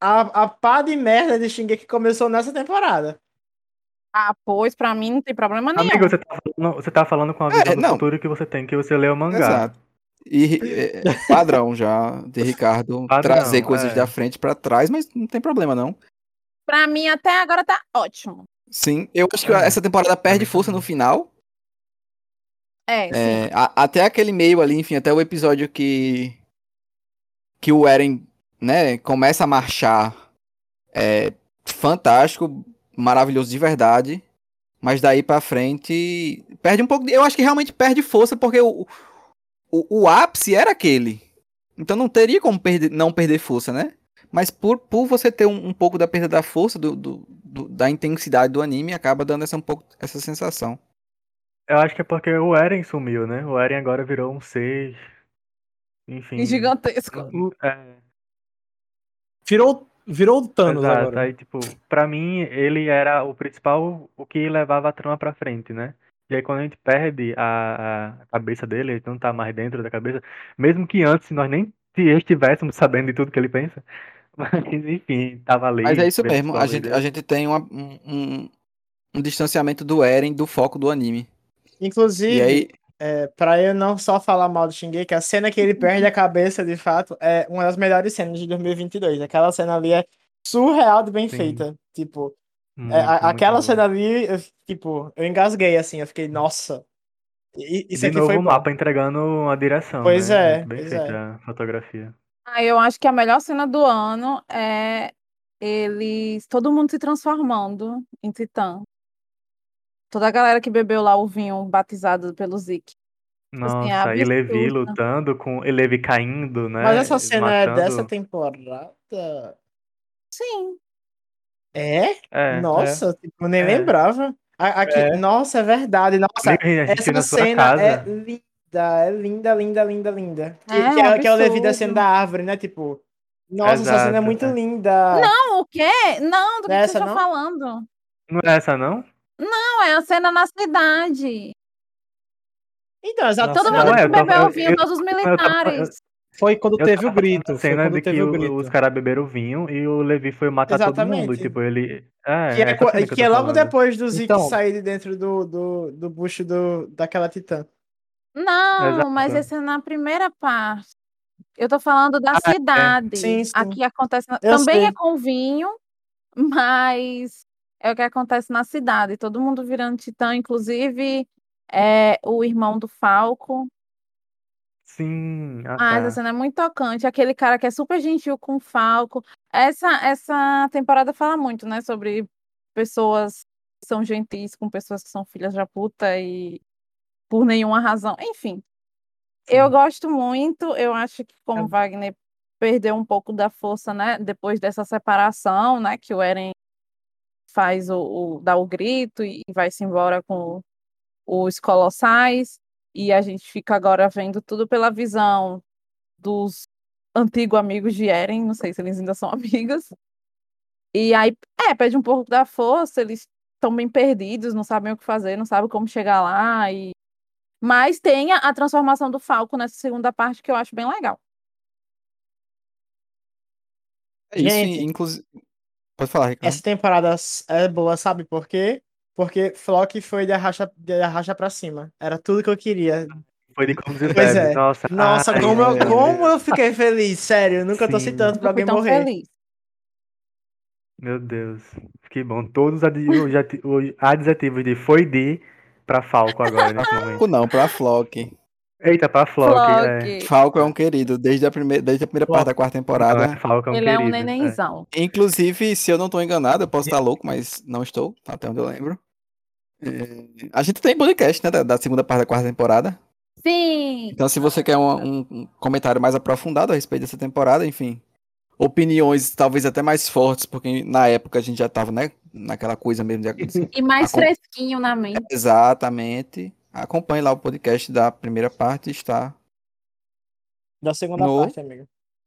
a, a pá de merda de Shingeki começou nessa temporada. Ah, pois, pra mim não tem problema nenhum. Amigo, você tá, falando, você tá falando com a É, visão do não. futuro que você tem, que você lê o mangá. Exato. E é, padrão já de Ricardo Padrão, trazer coisas é. da frente pra trás, mas não tem problema não. Pra mim, até agora tá ótimo. Sim, eu acho que É. essa temporada perde Também força no final. É, sim. É, a- até aquele meio ali, enfim, até o episódio que que o Eren, né, começa a marchar é fantástico, maravilhoso de verdade, mas daí pra frente perde um pouco, de, eu acho que realmente perde força porque o, o, o ápice era aquele. Então não teria como perder, não perder força, né? Mas por, por você ter um, um pouco da perda da força, do, do- do- da intensidade do anime, acaba dando essa, um pouco, essa sensação. Eu acho que é porque o Eren sumiu, né? O Eren agora virou um ser. Enfim. E gigantesco. É, Virou, virou o Thanos exato. agora. Aí, tipo, pra mim, ele era o principal, o que levava a trama pra frente, né? E aí, quando a gente perde a, a cabeça dele, ele não tá mais dentro da cabeça, mesmo que antes nós nem estivéssemos sabendo de tudo que ele pensa, mas enfim, tava ali. Mas é isso mesmo, a gente, a gente tem uma- um, um, um distanciamento do Eren do foco do anime. Inclusive, E aí, é, pra eu não só falar mal do Shingeki, a cena que ele perde a cabeça, de fato, é uma das melhores cenas de 2022. Aquela cena ali é surreal de bem Sim. feita. Tipo, Muito, é, a- muito aquela boa. cena ali, eu, tipo, eu engasguei assim, eu fiquei, nossa. I- Isso de aqui novo foi o bom. mapa entregando uma direção. Pois né? é, Muito bem pois feita é. a fotografia. Ah, eu acho que a melhor cena do ano é eles, todo mundo se transformando em Titã. Toda a galera que bebeu lá o vinho batizado pelo Zeke. assim, é Nossa, e Levi lutando com. E Levi caindo, né? Mas essa cena é matando. dessa temporada? Sim. É? É. Nossa, tipo, eu nem É. lembrava. Aqui, É. Nossa, é verdade. Nossa, essa cena é linda, é linda, linda, linda, linda. Que, É, que, é, que é o Levi descendo da árvore, né? Tipo, nossa, essa cena é Exato, muito é. linda. Não, o quê? Não, do que Nessa, você tá não? falando? Não é essa, não? Não, é a cena na cidade. Então, exato. Nossa, Todo mundo é, que bebeu eu- o vinho, todos os militares. Foi quando Eu teve o grito. a Foi cena quando de teve que o o- grito. os caras beberam vinho e o Levi foi matar todo mundo. Exatamente. Tipo, ele. É, Que é, cena que que é logo falando. depois do Zeke Então- sair de dentro do, do, do bucho do, daquela titã. Não, Exato. mas esse é na primeira parte. Eu tô falando da Ah, é. cidade. Sim, sim. Aqui acontece. Eu Também sei. é com vinho, mas é o que acontece na cidade. Todo mundo virando titã, inclusive é, o irmão do Falco. Sim. Ah, Ah, tá. essa cena é muito tocante. Aquele cara que é super gentil com o Falco. Essa, essa temporada fala muito, né, sobre pessoas que são gentis com pessoas que são filhas da puta e por nenhuma razão. Enfim, eu Sim. gosto muito. Eu acho que como É. Wagner perdeu um pouco da força, né, depois dessa separação, né, que o Eren faz o, o dá o grito e vai-se embora com os colossais. E a gente fica agora vendo tudo pela visão dos antigos amigos de Eren, não sei se eles ainda são amigos. E aí, é, perde um pouco da força, eles estão bem perdidos, não sabem o que fazer, não sabem como chegar lá. E... Mas tem a, a transformação do Falco nessa segunda parte que eu acho bem legal. É isso, Gente. inclusive. Pode falar, Ricardo. Essa temporada é boa, sabe por quê? Porque Flock foi de arracha, de arracha pra cima. Era tudo que eu queria. Foi de como se Pois é. Nossa, Nossa, ai, como, eu, meu como eu fiquei feliz, sério. Nunca tô Sim. citando pra Eu fui alguém tão morrer. feliz. Meu Deus. Que bom. Todos os adjetivos de foi de pra Falco agora nesse momento. Falco não, pra Flock. Eita, pra Flock. É. Flock. Falco é um querido, desde a primeira, desde a primeira parte da quarta temporada. é Falco é um Ele é um querido, é. nenenzão. Inclusive, se eu não estou enganado, eu posso estar louco, mas não estou, até onde eu lembro. É, A gente tem podcast, né, da, da segunda parte da quarta temporada. Sim! Então, se você quer um, um- comentário mais aprofundado a respeito dessa temporada, enfim, opiniões talvez até mais fortes, porque na época a gente já estava, né, naquela coisa mesmo de E mais Acom- fresquinho na mente. Exatamente. Acompanhe lá o podcast da primeira parte, está Da segunda No- parte, amigo.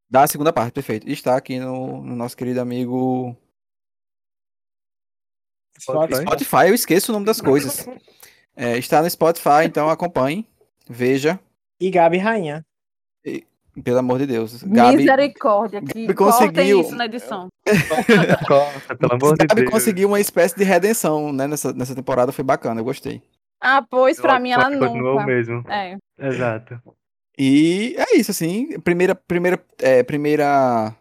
da segunda parte, perfeito. Está aqui no, no nosso querido amigo Spotify. Spotify, eu esqueço o nome das coisas. É, está no Spotify, então acompanhe, veja, E Gabi Rainha. pelo amor de Deus. Gabi, Misericórdia, que Gabi conseguiu- isso na edição. Nossa, pelo amor de Gabi Deus. conseguiu uma espécie de redenção, né, nessa, nessa temporada, foi bacana, eu gostei. Ah, pois pra mim ela que Continua o nunca. mesmo. É. Exato. E é isso, assim, primeira, primeira, é, primeira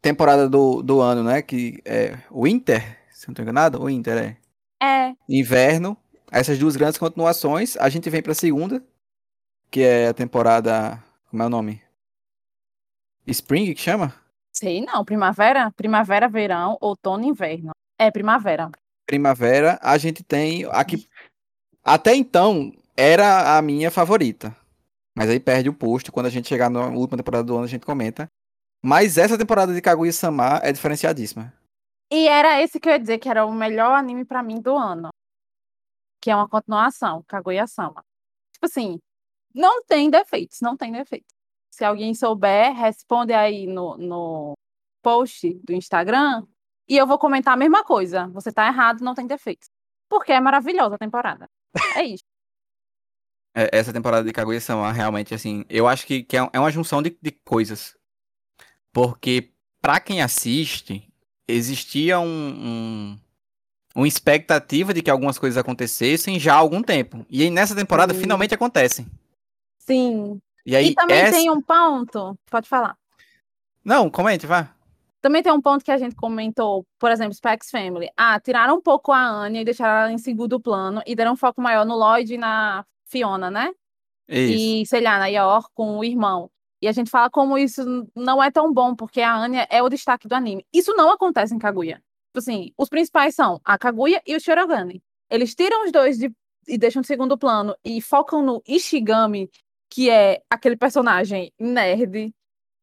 temporada do, do ano, né, que é Winter, se eu não estou enganado, Winter, é. É. Inverno, essas duas grandes continuações, a gente vem pra segunda, que é a temporada, como é o nome? Spring, que chama? Sei não, primavera, primavera, verão, outono, inverno. É primavera. Primavera, a gente tem aqui. Até então era a minha favorita. Mas aí perde o posto. Quando a gente chegar na última temporada do ano, a gente comenta. Mas essa temporada de Kaguya-sama é diferenciadíssima. E era esse que eu ia dizer que era o melhor anime pra mim do ano. Que é uma continuação, Kaguya-sama. Tipo assim, não tem defeitos, não tem defeitos. Se alguém souber, responde aí no, no post do Instagram e eu vou comentar a mesma coisa. Você tá errado, não tem defeitos. Porque é maravilhosa a temporada. É isso. É, Essa temporada de Kaguya-sama, realmente, assim, eu acho que, que é é uma junção de, de coisas. Porque, pra quem assiste, existia um, um- uma expectativa de que algumas coisas acontecessem já há algum tempo. E aí, nessa temporada, Sim. finalmente acontecem. Sim. E aí, E também essa... tem um ponto, pode falar. Não, comente, vá. Também tem um ponto que a gente comentou, por exemplo, Specs Family. Ah, tiraram um pouco a Anya e deixaram ela em segundo plano e deram um foco maior no Lloyd e na Fiona, né? Isso. E, sei lá, na Yor com o irmão. E a gente fala como isso não é tão bom, porque a Anya é o destaque do anime. Isso não acontece em Kaguya. Tipo assim, os principais são a Kaguya e o Shirogane. Eles tiram os dois de- e deixam de segundo plano e focam no Ishigami, que é aquele personagem nerd,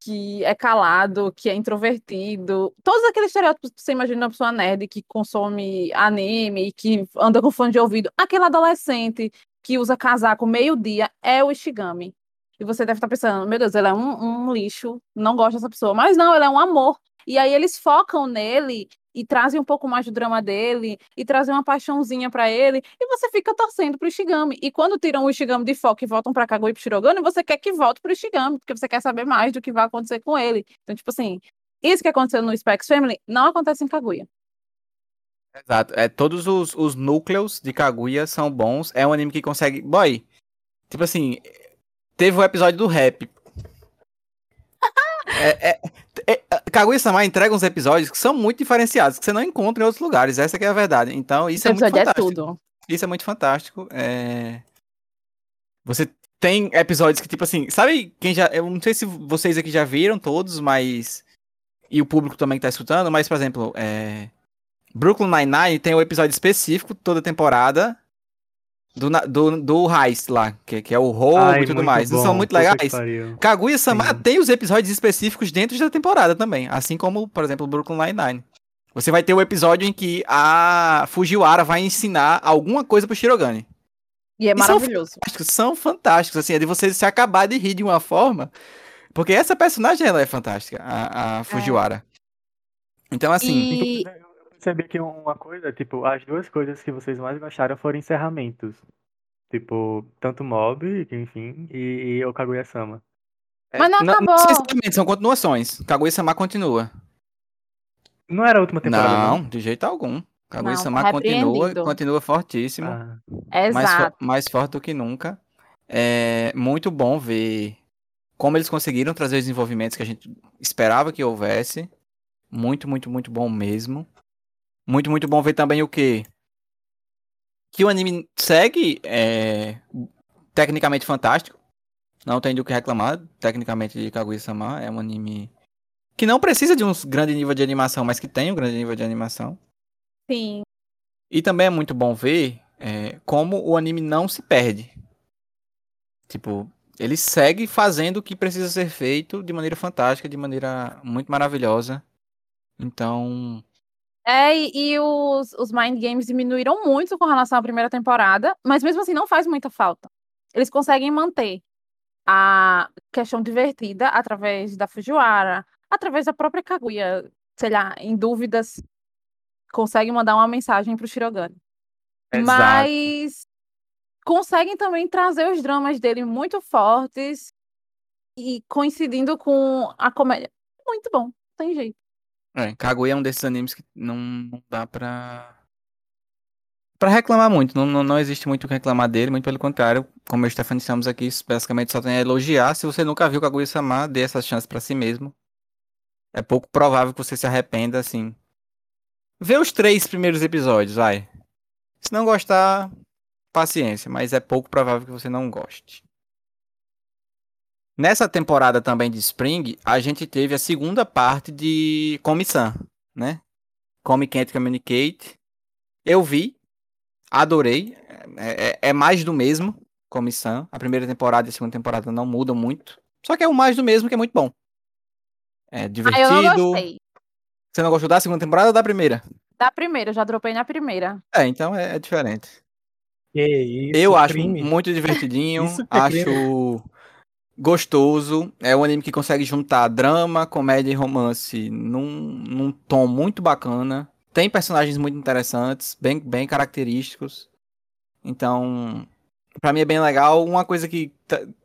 que é calado, que é introvertido. Todos aqueles estereótipos que você imagina uma pessoa nerd que consome anime, que anda com fone de ouvido. Aquele adolescente que usa casaco meio-dia é o Ishigami. E você deve estar pensando, meu Deus, ele é um, um lixo, não gosto dessa pessoa. Mas não, ele é um amor. E aí eles focam nele e trazem um pouco mais do drama dele e trazem uma paixãozinha pra ele e você fica torcendo pro Ishigami. E quando tiram o Ishigami de foco e voltam pra Kaguya e pro Shirogane, você quer que volte pro Ishigami, porque você quer saber mais do que vai acontecer com ele. Então, tipo assim, isso que aconteceu no Specs Family não acontece em Kaguya. Exato. É, todos os, os núcleos de Kaguya são bons. É um anime que consegue. Boy, tipo assim, teve o episódio do rap. É, é, é, Kaguya-sama entrega uns episódios que são muito diferenciados, que você não encontra em outros lugares. Essa que é a verdade. Então, isso Esse é muito é fantástico. tudo. Isso é muito fantástico. É... Você tem episódios que, tipo assim, sabe quem já. Eu não sei se vocês aqui já viram todos, mas. E o público também que tá escutando, mas, por exemplo, é... Brooklyn Nine-Nine tem um episódio específico toda temporada do, do, do Heist lá, que, que é o roubo Ai, e tudo mais. Eles são bom, muito legais. Kaguya-sama Sim. tem os episódios específicos dentro da temporada também, assim como, por exemplo, Brooklyn Nine-Nine. Você vai ter o episódio em que a Fujiwara vai ensinar alguma coisa pro Shirogane. E é E são maravilhoso. Fantásticos, São fantásticos, assim, é de você se acabar de rir de uma forma. Porque essa personagem, ela é fantástica, a, a Fujiwara. Então, assim, E percebi que uma coisa, tipo, as duas coisas que vocês mais gostaram foram encerramentos. Tipo, tanto Mob, enfim, e, e o Kaguya-sama. Mas não não, acabou. necessariamente, são continuações. Kaguya-sama continua. Não era a última temporada, Não, de jeito algum. Kaguya-sama tá continua, continua fortíssimo. Ah, mais, Exato. mais forte do que nunca. É muito bom ver como eles conseguiram trazer os desenvolvimentos que a gente esperava que houvesse. Muito, muito, muito bom mesmo. Muito, muito bom ver também o que que o anime segue é, tecnicamente fantástico. Não tem do que reclamar. Tecnicamente de Kaguya-sama é um anime que não precisa de um grande nível de animação, mas que tem um grande nível de animação. Sim. E também é muito bom ver é, como o anime não se perde. Tipo, ele segue fazendo o que precisa ser feito de maneira fantástica, de maneira muito maravilhosa. Então, É, e, e os, os Mind Games diminuíram muito com relação à primeira temporada, mas mesmo assim não faz muita falta. Eles conseguem manter a questão divertida através da Fujiwara, através da própria Kaguya, sei lá, em dúvidas, conseguem mandar uma mensagem pro Shirogane. Exato. Mas conseguem também trazer os dramas dele muito fortes e coincidindo com a comédia. Muito bom, tem jeito. É, Kaguya é um desses animes que não, não dá pra. Pra reclamar muito. Não, não, não existe muito o que reclamar dele, muito pelo contrário. Como eu e Stefano estamos aqui, basicamente só tem a elogiar. Se você nunca viu Kaguya-sama, dê essa chance pra si mesmo. É pouco provável que você se arrependa, assim. Vê os três primeiros episódios, vai. Se não gostar, paciência, mas é pouco provável que você não goste. Nessa temporada também de Spring, a gente teve a segunda parte de Komi-san, né? Komi Can't Communicate. Eu vi, adorei. É, é- é mais do mesmo, Komi-san. A primeira temporada e a segunda temporada não mudam muito. Só que é o mais do mesmo que é muito bom. É Ah, eu divertido. não gostei. Você não gostou da segunda temporada ou da primeira? Da primeira, eu já dropei na primeira. É, então é, é diferente. Que isso, eu acho crime. muito divertidinho, é acho gostoso. É um anime que consegue juntar drama, comédia e romance num, num tom muito bacana. Tem personagens muito interessantes, bem, bem característicos. Então, pra mim é bem legal. Uma coisa que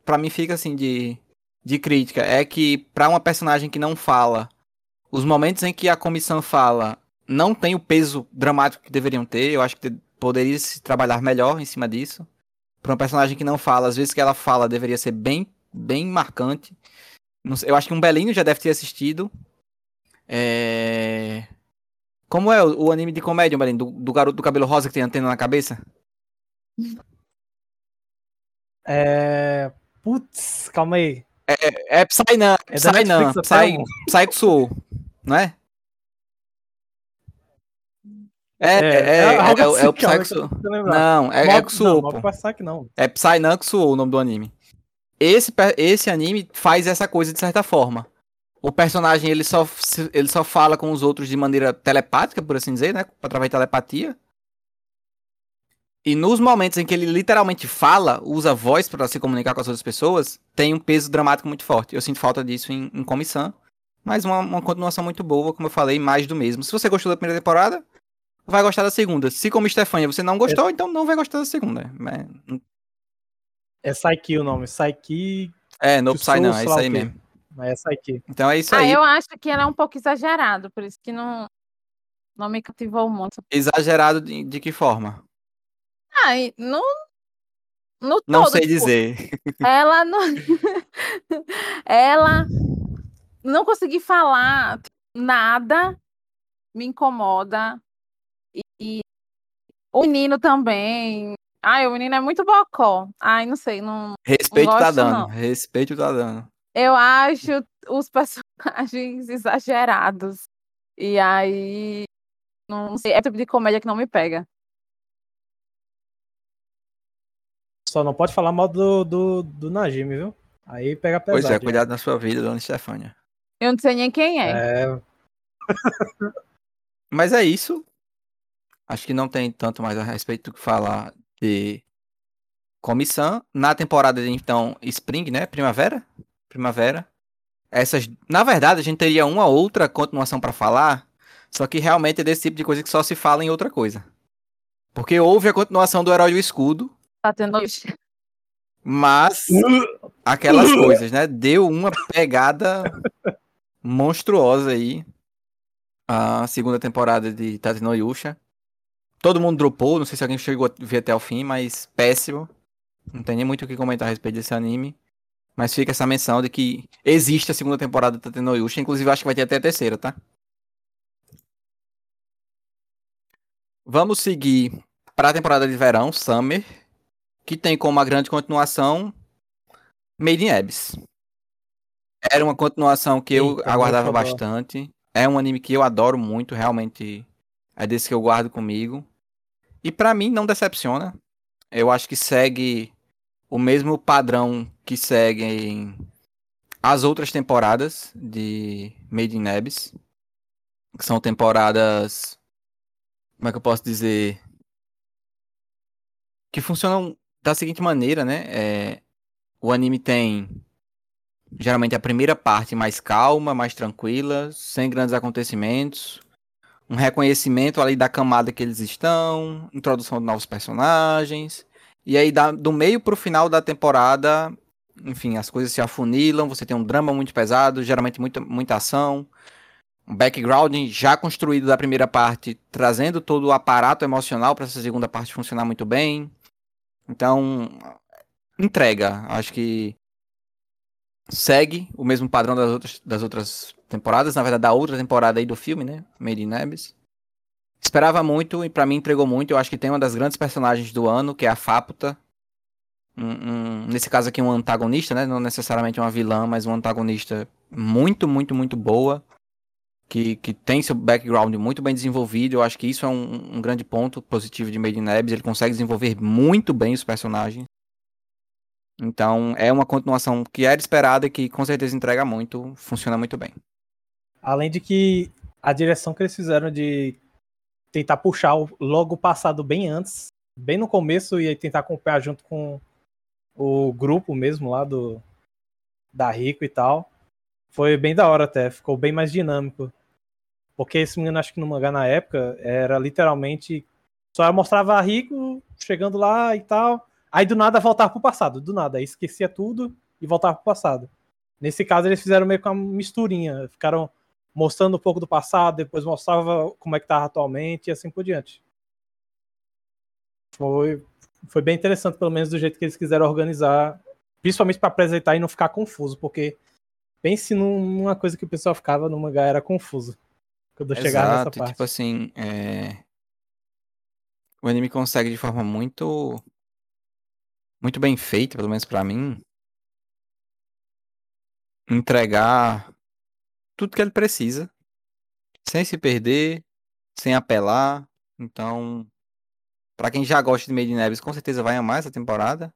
pra mim fica assim de, de crítica é que pra uma personagem que não fala, os momentos em que a comissão fala não tem o peso dramático que deveriam ter. Eu acho que poderia se trabalhar melhor em cima disso. Pra uma personagem que não fala, às vezes que ela fala deveria ser bem, bem marcante. Sei, eu acho que um Belinho já deve ter assistido. É... Como é o, o anime de comédia, Belinho? Do, do garoto do cabelo rosa que tem antena na cabeça? É. Putz, calma aí. É, é Psynan, É Psynan, Netflix até, Psy? Psycho não é? É, É, é, é, é, é o- é assim, lembrar. Não, é, é Kusuo, Não. É Psynan Kusuo o nome do anime. Esse, esse anime faz essa coisa de certa forma. O personagem ele só, ele só fala com os outros de maneira telepática, por assim dizer, né? Através de telepatia. E nos momentos em que ele literalmente fala, usa a voz para se comunicar com as outras pessoas, tem um peso dramático muito forte. Eu sinto falta disso em, em Comissão. Mas uma, uma continuação muito boa, como eu falei, mais do mesmo. Se você gostou da primeira temporada, vai gostar da segunda. Se como Stefania você não gostou, então não vai gostar da segunda. É, É Psyche o nome. Psyche. É, no Psy não, é isso aí mesmo. Mas é Psyche. Então é isso Ah, aí. eu acho que ela é um pouco exagerado, por isso que não, não me cativou muito. Exagerado de, de que forma? Ah, e no, no Não todo, sei tipo, dizer. Ela não. ela não conseguir falar nada me incomoda. E, e o menino também. Ai, o menino é muito bocó. Ai, não sei, não. Respeito tá gosto, dando. não. Respeito tá dando. Eu acho os personagens exagerados. E aí. Não sei, é o tipo de comédia que não me pega. Só não pode falar mal do, do, do Najimi, viu? Aí pega pesado. Pois é, cuidado na sua vida, dona Stefânia. Eu não sei nem quem é. É. Mas é isso. Acho que não tem tanto mais a respeito do que falar de comissão. Na temporada de então Spring, né? Primavera? Primavera. Essas, na verdade, a gente teria uma outra continuação para falar, só que realmente é desse tipo de coisa que só se fala em outra coisa. Porque houve a continuação do Herói do Escudo, Tá tendo. mas aquelas coisas, né? Deu uma pegada monstruosa aí. A segunda temporada de Tateno Yusha. Todo mundo dropou, não sei se alguém chegou a ver até o fim, mas péssimo. Não tem nem muito o que comentar a respeito desse anime. Mas fica essa menção de que existe a segunda temporada do Tateno Yusha. Inclusive, acho que vai ter até a terceira, tá? Vamos seguir para a temporada de verão, Summer, que tem como a grande continuação Made in Abyss. Era uma continuação que eu Eita, aguardava bastante. É um anime que eu adoro muito, realmente é desse que eu guardo comigo. E pra mim não decepciona. Eu acho que segue o mesmo padrão que seguem as outras temporadas de Made in Abyss. Que são temporadas. Como é que eu posso dizer? Que funcionam da seguinte maneira, né? É, o anime tem geralmente a primeira parte mais calma, mais tranquila, sem grandes acontecimentos. Um reconhecimento ali da camada que eles estão, introdução de novos personagens. E aí, da- do meio pro final da temporada, enfim, as coisas se afunilam, você tem um drama muito pesado, geralmente muita, muita ação. Um background já construído da primeira parte, trazendo todo o aparato emocional para essa segunda parte funcionar muito bem. Então, entrega. Acho que segue o mesmo padrão das outras, das outras temporadas, na verdade da outra temporada aí do filme, né? Made in Abyss. Esperava muito e pra mim entregou muito. Eu acho que tem uma das grandes personagens do ano, que é a Faputa. Um- um- nesse caso aqui um antagonista, né? Não necessariamente uma vilã, mas um antagonista muito, muito, muito boa. Que, que tem seu background muito bem desenvolvido. Eu acho que isso é um, um grande ponto positivo de Made in Abyss. Ele consegue desenvolver muito bem os personagens. Então, é uma continuação que era esperada e que com certeza entrega muito, funciona muito bem. Além de que a direção que eles fizeram de tentar puxar logo o passado bem antes, bem no começo, e aí tentar acompanhar junto com o grupo mesmo lá do da Rico e tal. Foi bem da hora até, ficou bem mais dinâmico. Porque esse menino, acho que no mangá na época, era literalmente. Só mostrava a Rico chegando lá e tal. Aí do nada voltava pro passado, do nada. Aí esquecia tudo e voltava pro passado. Nesse caso, eles fizeram meio que uma misturinha. Ficaram mostrando um pouco do passado, depois mostrava como é que tava atualmente e assim por diante. Foi, foi bem interessante, pelo menos do jeito que eles quiseram organizar, principalmente para apresentar e não ficar confuso, porque pense num- numa coisa que o pessoal ficava no mangá, era confuso. Quando eu chegar nessa Exato, e, parte. tipo assim, é... o anime consegue de forma muito muito bem feita, pelo menos pra mim, entregar tudo que ele precisa, sem se perder, sem apelar. Então, pra quem já gosta de Made in Abyss, com certeza vai amar essa temporada.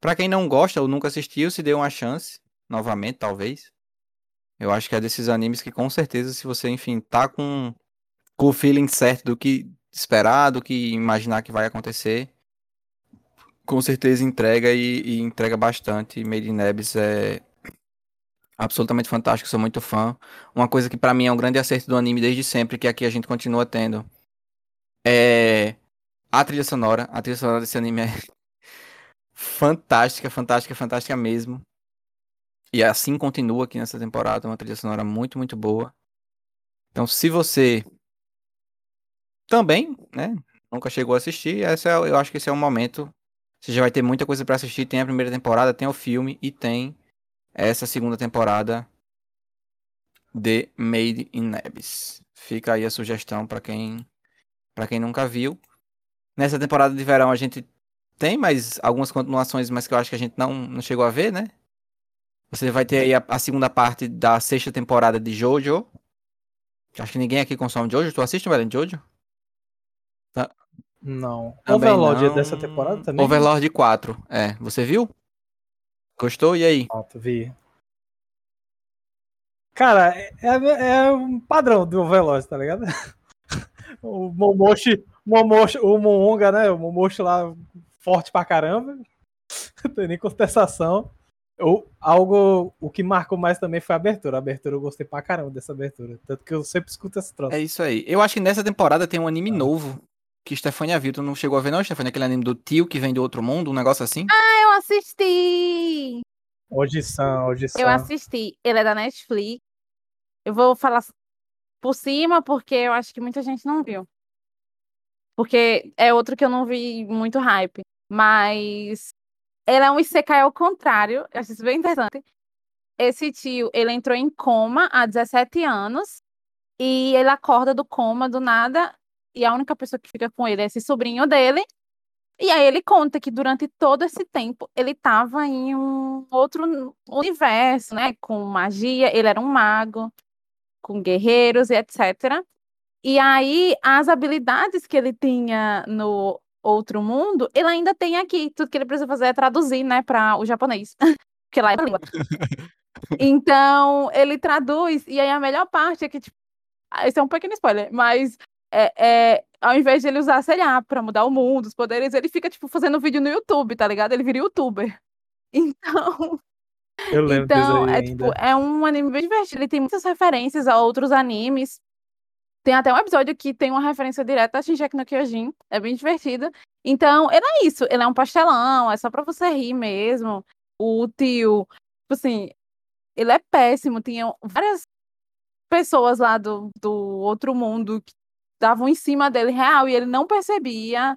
Pra quem não gosta ou nunca assistiu, se dê uma chance, novamente, talvez. Eu acho que é desses animes que com certeza, se você, enfim, tá com, com o feeling certo do que esperar, do que imaginar que vai acontecer, com certeza entrega e, e entrega bastante. Made in Abyss é absolutamente fantástico, sou muito fã. Uma coisa que pra mim é um grande acerto do anime desde sempre, que aqui a gente continua tendo, é a trilha sonora. A trilha sonora desse anime é fantástica, fantástica, fantástica mesmo. E assim continua aqui nessa temporada, uma trilha sonora muito, muito boa. Então, se você também, né, nunca chegou a assistir, essa é, eu acho que esse é o momento. Você já vai ter muita coisa pra assistir. Tem a primeira temporada, tem o filme e tem essa segunda temporada de Made in Abyss. Fica aí a sugestão pra quem para quem nunca viu. Nessa temporada de verão a gente tem mais algumas continuações, mas que eu acho que a gente não, não chegou a ver, né? Você vai ter aí a, a segunda parte da sexta temporada de Jojo. Acho que ninguém aqui consome Jojo. Tu assiste, Valen, Jojo? Não. Também Overlord é não. dessa temporada também? Overlord 4. É, você viu? Gostou? E aí? Pronto, vi. Cara, é, é, é um padrão do Overlord, tá ligado? O Momoshi, Momoshi, o Momonga, né? O Momoshi lá forte pra caramba. Não tem nem contestação. Eu, algo, o que marcou mais também foi a abertura. A abertura eu gostei pra caramba dessa abertura. Tanto que eu sempre escuto essa troça. É isso aí. Eu acho que nessa temporada tem um anime novo que Stefania viu. Tu não chegou a ver, não, Stefania? Aquele anime do tio que vem do outro mundo, um negócio assim? Eu assisti! Hoje são, hoje são. Eu assisti. Ele é da Netflix. Eu vou falar por cima, porque eu acho que muita gente não viu. Porque é outro que eu não vi muito hype. Mas ele é um Isekai ao contrário. Eu acho isso bem interessante. Esse tio, ele entrou em coma há 17 anos. E ele acorda do coma do nada. E a única pessoa que fica com ele é esse sobrinho dele. E aí ele conta que durante todo esse tempo ele estava em um outro universo, né? Com magia, ele era um mago, com guerreiros e etc. E aí as habilidades que ele tinha no outro mundo, ele ainda tem aqui. Tudo que ele precisa fazer é traduzir, né, para o japonês. Porque lá é a língua. Então, ele traduz, e aí a melhor parte é que, tipo, ah, esse é um pequeno spoiler, mas é, é, ao invés de ele usar, sei lá, pra mudar o mundo, os poderes, ele fica, tipo, fazendo vídeo no YouTube, tá ligado? Ele vira youtuber. Então, Eu lembro então é, tipo, é um anime bem divertido. Ele tem muitas referências a outros animes. Tem até um episódio que tem uma referência direta a Shingeki no Kyojin. É bem divertido. Então, ele é isso. Ele é um pastelão, é só pra você rir mesmo. O tio, tipo assim, ele é péssimo. Tinha várias pessoas lá do, do outro mundo que davam em cima dele real e ele não percebia.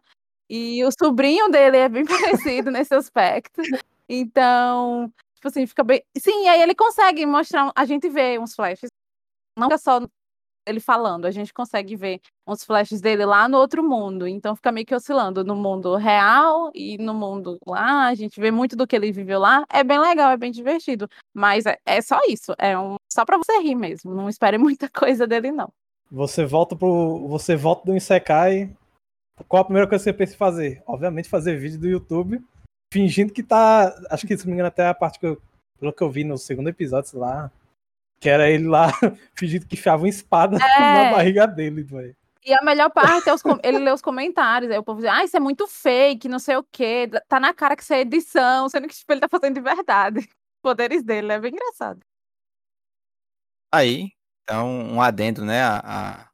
E o sobrinho dele é bem parecido nesse aspecto. Então, tipo assim, fica bem. Sim, aí ele consegue mostrar. A gente vê uns flashes. Não é só ele falando, a gente consegue ver uns flashes dele lá no outro mundo. Então fica meio que oscilando no mundo real e no mundo lá. A gente vê muito do que ele viveu lá. É bem legal, é bem divertido. Mas é, é só isso. É um, só pra você rir mesmo. Não espere muita coisa dele, não. Você volta pro. Você volta do Isekai. Qual a primeira coisa que você pensa em fazer? Obviamente fazer vídeo do YouTube, fingindo que tá. Acho que se não me engano, até a parte que eu. Pelo que eu vi no segundo episódio, sei lá. Que era ele lá fingindo que enfiava uma espada na É. barriga dele, velho. E a melhor parte é os com- ele lê os comentários. Aí o povo diz, ah, isso é muito fake, não sei o quê. Tá na cara que isso é edição, sendo que tipo, ele tá fazendo de verdade. Os poderes dele, é bem engraçado. Aí, então, um adendo, né? A,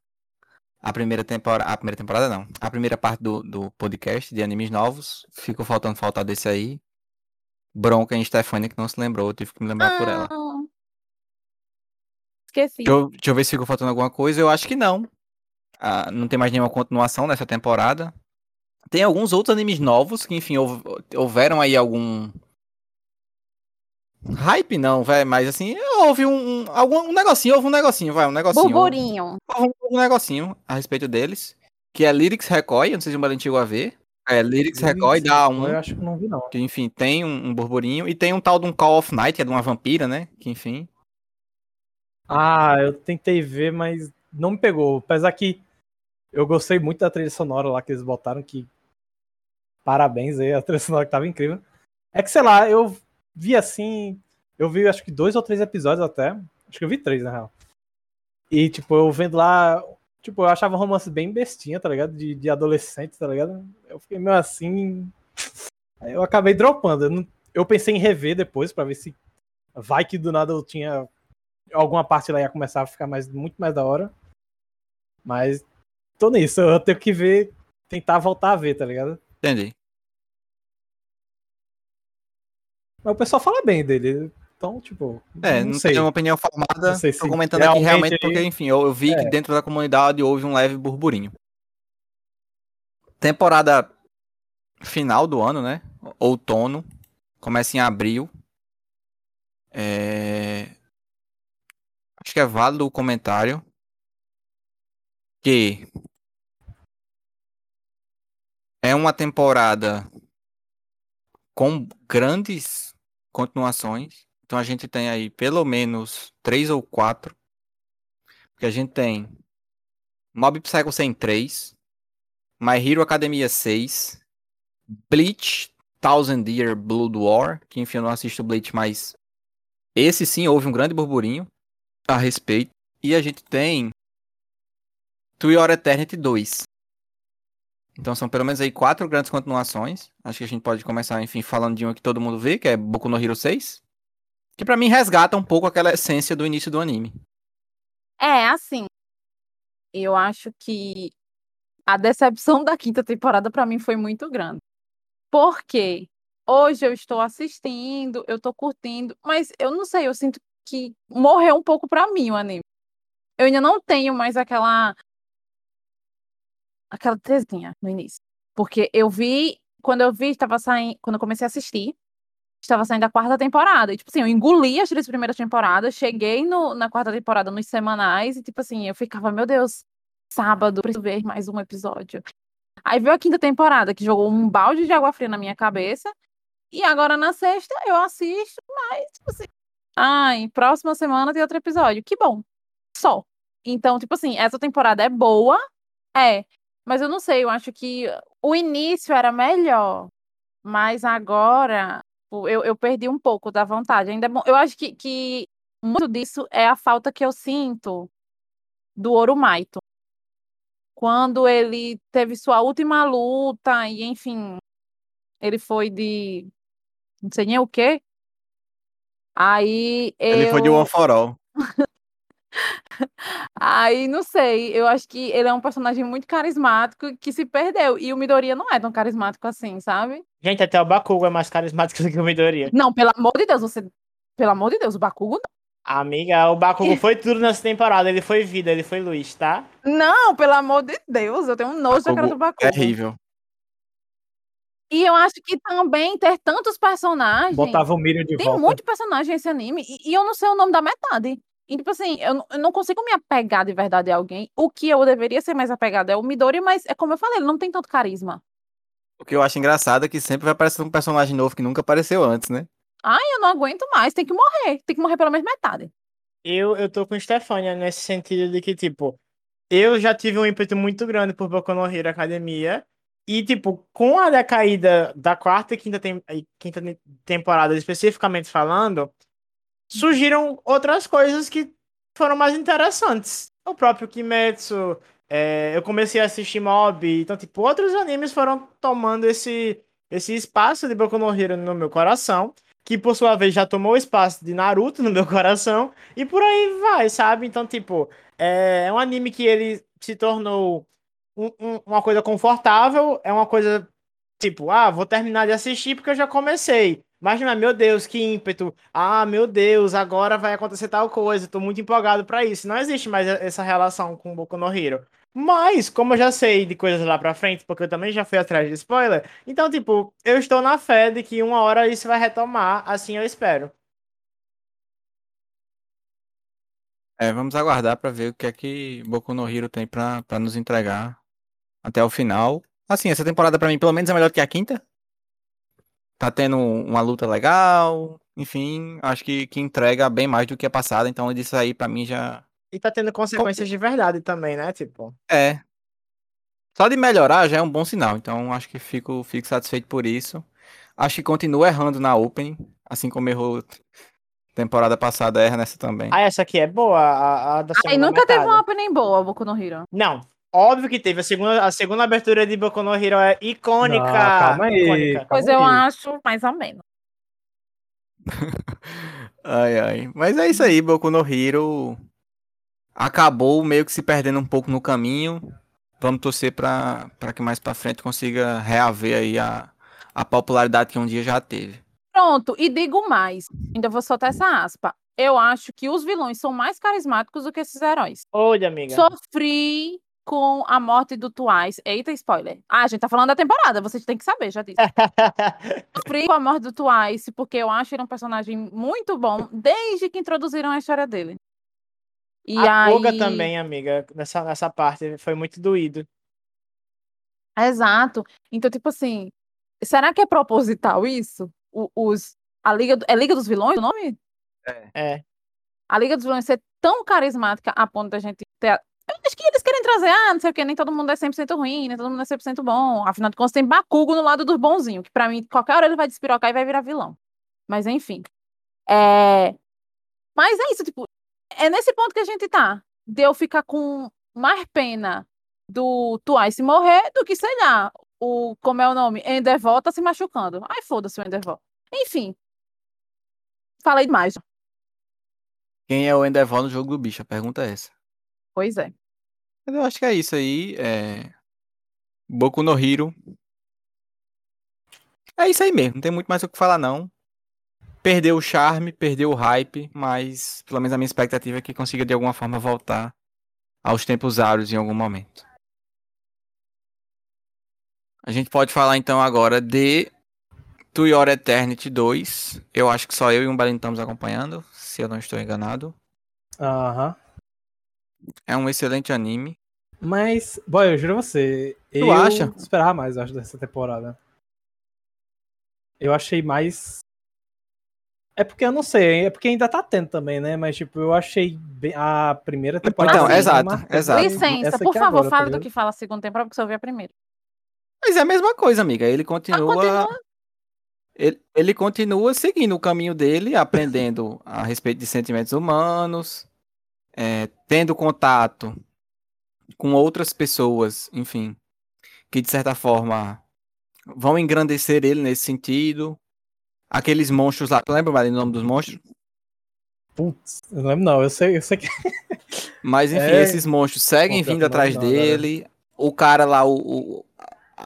a, primeira temporada. A primeira temporada não. A primeira parte do, do podcast de animes novos. Ficou faltando faltar desse aí. Bronca em Stefania que não se lembrou, eu tive que me lembrar por ela. Ah, Esqueci. Deixa eu, deixa eu ver se ficou faltando alguma coisa. Eu acho que não. Ah, não tem mais nenhuma continuação nessa temporada. Tem alguns outros animes novos que, enfim, houve- houveram aí algum. Hype não, velho, mas assim, houve um, um, algum, um negocinho, houve um negocinho, vai, um negocinho. Burburinho. Houve um, um negocinho a respeito deles, que é Lyrics Recoil, não sei se o chegou a ver. É, Lyrics Recoil dá um, Eu acho que não vi, não. que enfim, tem um, um burburinho, e tem um tal de um Call of Night, que é de uma vampira, né, que enfim... Ah, eu tentei ver, mas não me pegou. Apesar que eu gostei muito da trilha sonora lá que eles botaram, que parabéns aí, a trilha sonora que tava incrível. É que, sei lá, eu vi assim, eu vi acho que dois ou três episódios até, acho que eu vi três, na real. E, tipo, eu vendo lá, tipo, eu achava romance bem bestinha, tá ligado? De, de adolescente, tá ligado? Eu fiquei meio assim... Aí eu acabei dropando. Eu, não- eu pensei em rever depois pra ver se vai que do nada eu tinha alguma parte lá ia começar a ficar mais, muito mais da hora. Mas tô nisso, eu tenho que ver, tentar voltar a ver, tá ligado? Entendi. Mas o pessoal fala bem dele. Então, tipo, É, não, não, sei. tenho uma opinião formada, Não sei tô se comentando aqui realmente porque, enfim, eu, eu vi que É. dentro da comunidade houve um leve burburinho. Temporada final do ano, né? Outono. Começa em abril. É... Acho que é válido o comentário que é uma temporada com grandes continuações. Então a gente tem aí pelo menos três ou quatro. Porque a gente tem Mob Psycho 103, My Hero Academia 6, Bleach Thousand Year Blood War, que enfim eu não assisto Bleach, mas esse sim houve um grande burburinho a respeito. E a gente tem Your Eternity 2. Então são pelo menos aí quatro grandes continuações. Acho que a gente pode começar, enfim, falando de uma que todo mundo vê, que é Boku no Hero 6. Que pra mim resgata um pouco aquela essência do início do anime. É, assim. Eu acho que a decepção da quinta temporada pra mim foi muito grande. Porque hoje eu estou assistindo, eu tô curtindo, mas eu não sei, eu sinto que morreu um pouco pra mim o anime. Eu ainda não tenho mais aquela aquela trezinha no início. Porque eu vi, quando eu vi, estava saindo, quando eu comecei a assistir, estava saindo a quarta temporada. E, tipo assim, eu engoli as três primeiras temporadas, cheguei no, na quarta temporada nos semanais, e, tipo assim, eu ficava, meu Deus, sábado, preciso ver mais um episódio. Aí veio a quinta temporada, que jogou um balde de água fria na minha cabeça. E agora na sexta eu assisto, mas, tipo assim. Ai, próxima semana tem outro episódio. Que bom. Só. Então, tipo assim, essa temporada é boa, é. Mas eu não sei, eu acho que o início era melhor. Mas agora tipo, eu, eu perdi um pouco da vontade. Ainda é bom. Eu acho que, que muito disso é a falta que eu sinto do Orumaito. Quando ele teve sua última luta, e enfim, ele foi de. Não sei nem o quê. Aí eu. Ele foi de One for All. Aí, não sei, eu acho que ele é um personagem muito carismático que se perdeu. E o Midoriya não é tão carismático assim, sabe? Gente, até o Bakugo é mais carismático do que o Midoriya. Não, pelo amor de Deus, você. Pelo amor de Deus, o Bakugo não. Amiga, o Bakugo foi tudo nessa temporada. Ele foi vida, ele foi luz, tá? Não, pelo amor de Deus, eu tenho um nojo da cara do Bakugo. É horrível. E eu acho que também ter tantos personagens. Botava o Miriam de Tem volta. muito personagem nesse anime e, e eu não sei o nome da metade. E, tipo assim, eu, não- eu não consigo me apegar de verdade a alguém. O que eu deveria ser mais apegado é o Midori, mas é como eu falei, ele não tem tanto carisma. O que eu acho engraçado é que sempre vai aparecer um personagem novo que nunca apareceu antes, né? Eu não aguento mais, tem que morrer. Tem que morrer pelo menos metade. Eu, eu tô com Stefania nesse sentido de que, tipo, eu já tive um ímpeto muito grande por Boku no Hero Academia. E, tipo, com a decaída da quarta e quinta, tem- quinta te- temporada, especificamente falando, surgiram outras coisas que foram mais interessantes. O próprio Kimetsu, é, eu comecei a assistir Mob, então, tipo, outros animes foram tomando esse, esse espaço de Boku no Hero no meu coração, que por sua vez já tomou o espaço de Naruto no meu coração, e por aí vai, sabe? Então, tipo, é um anime que ele se tornou um- um- uma coisa confortável, é uma coisa tipo, ah, vou terminar de assistir porque eu já comecei. É, meu Deus, que ímpeto. Ah, meu Deus, agora vai acontecer tal coisa. Tô muito empolgado pra isso. Não existe mais essa relação com Boku no Hero. Mas, como eu já sei de coisas lá pra frente, porque eu também já fui atrás de spoiler, então, tipo, eu estou na fé de que uma hora isso vai retomar, assim eu espero. É, vamos aguardar pra ver o que é que Boku no Hero tem pra, pra nos entregar até o final. Assim, essa temporada pra mim pelo menos é melhor que a quinta. Tá tendo uma luta legal, enfim, acho que, que entrega bem mais do que a passada, então disso aí pra mim já E tá tendo consequências de verdade também, né? Tipo. é. Só de melhorar já é um bom sinal, então acho que fico, fico satisfeito por isso. Acho que continua errando na Opening, assim como errou temporada passada, erra nessa também. Ah, essa aqui é boa, a, a da nunca teve metade. uma opening boa, Boku no Hero. Não, óbvio que teve. A segunda, a segunda abertura de Boku no Hero é icônica. Não, calma aí. icônica. Pois Calma eu aí. acho mais ou menos. Ai, ai. Mas é isso aí, Boku no Hero acabou meio que se perdendo um pouco no caminho. Vamos torcer pra, pra que mais pra frente consiga reaver aí a, a popularidade que um dia já teve. Pronto, e digo mais. Ainda vou soltar essa aspa. Eu acho que os vilões são mais carismáticos do que esses heróis. Oi, amiga. Sofri com a morte do Twice. Eita, spoiler. Ah, a gente tá falando da temporada, vocês têm que saber, já disse. Sofri com a morte do Twice, porque eu acho ele um personagem muito bom desde que introduziram a história dele. E a aí... Koga também, amiga, nessa, nessa parte. Foi muito doído. Exato. Então, tipo assim, será que é proposital isso? O- os, a Liga, é Liga dos Vilões o nome? É. A Liga dos Vilões ser tão carismática a ponto da gente ter. Eu acho que eles querem trazer, ah, não sei o que, nem todo mundo é 100% ruim, nem todo mundo é 100% bom. Afinal de contas, tem Bakugo no lado dos bonzinhos, que pra mim, qualquer hora ele vai despirocar e vai virar vilão. Mas enfim. É... Mas é isso, tipo, é nesse ponto que a gente tá. De eu ficar com mais pena do Twice morrer do que, sei lá, o, como é o nome? Endeavor tá se machucando. Ai, foda-se o Endeavor. Enfim. Falei demais. Quem é o Endeavor no jogo do bicho? A pergunta é essa. Pois é. Mas eu acho que é isso aí. É... Boku no Hiro. É isso aí mesmo. Não tem muito mais o que falar, não. Perdeu o charme, perdeu o hype, mas pelo menos a minha expectativa é que consiga de alguma forma voltar aos tempos áureos em algum momento. A gente pode falar então agora de To Your Eternity 2. Eu acho que só eu e um Belém estamos acompanhando, se eu não estou enganado. Aham. É um excelente anime. Mas, boy, eu juro a você. Tu eu acha? esperava mais, eu acho, dessa temporada. Eu achei mais. É porque eu não sei, é porque ainda tá tendo também, né? Mas, tipo, eu achei bem- a primeira temporada. Então, exato, exato. Licença, Essa por aqui favor, agora, tá fale do ligado? que fala a segunda temporada, porque você ouviu a primeira. Mas é a mesma coisa, amiga. Ele Ah, continua. continua. Ele, ele continua seguindo o caminho dele, aprendendo a respeito de sentimentos humanos, é, tendo contato com outras pessoas, enfim, que de certa forma vão engrandecer ele nesse sentido. Aqueles monstros lá, tu lembra mais o nome dos monstros? Putz, eu não lembro, não. Eu sei, eu sei que. Mas enfim, É. esses monstros seguem Pô, vindo atrás não, agora. dele. O cara lá, o, o-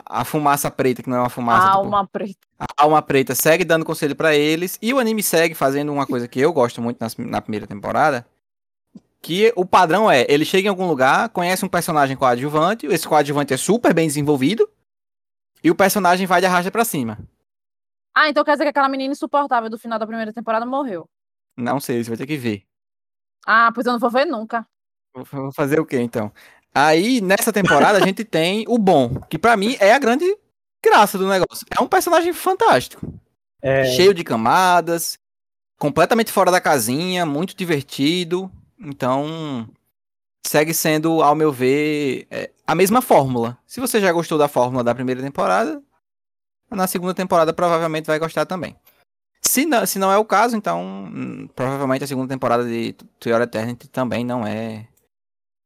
a fumaça preta, que não é uma fumaça, tipo, Alma preta. a alma preta segue dando conselho pra eles e o anime segue fazendo uma coisa que eu gosto muito nas- na primeira temporada, que o padrão é, ele chega em algum lugar, conhece um personagem coadjuvante, esse coadjuvante é super bem desenvolvido e o personagem vai de arrasta pra cima. Ah, então quer dizer que aquela menina insuportável do final da primeira temporada morreu. Não sei, você vai ter que ver. Ah, pois eu não vou ver nunca. Vou- fazer o quê então? Aí nessa temporada a gente tem o bom, que pra mim é a grande graça do negócio. É um personagem fantástico. É, cheio de camadas, completamente fora da casinha, muito divertido. Então, segue sendo, ao meu ver, é, a mesma fórmula. Se você já gostou da fórmula da primeira temporada, na segunda temporada provavelmente vai gostar também. Se não, se não é o caso, então hum, provavelmente a segunda temporada de To Your Eternity também não é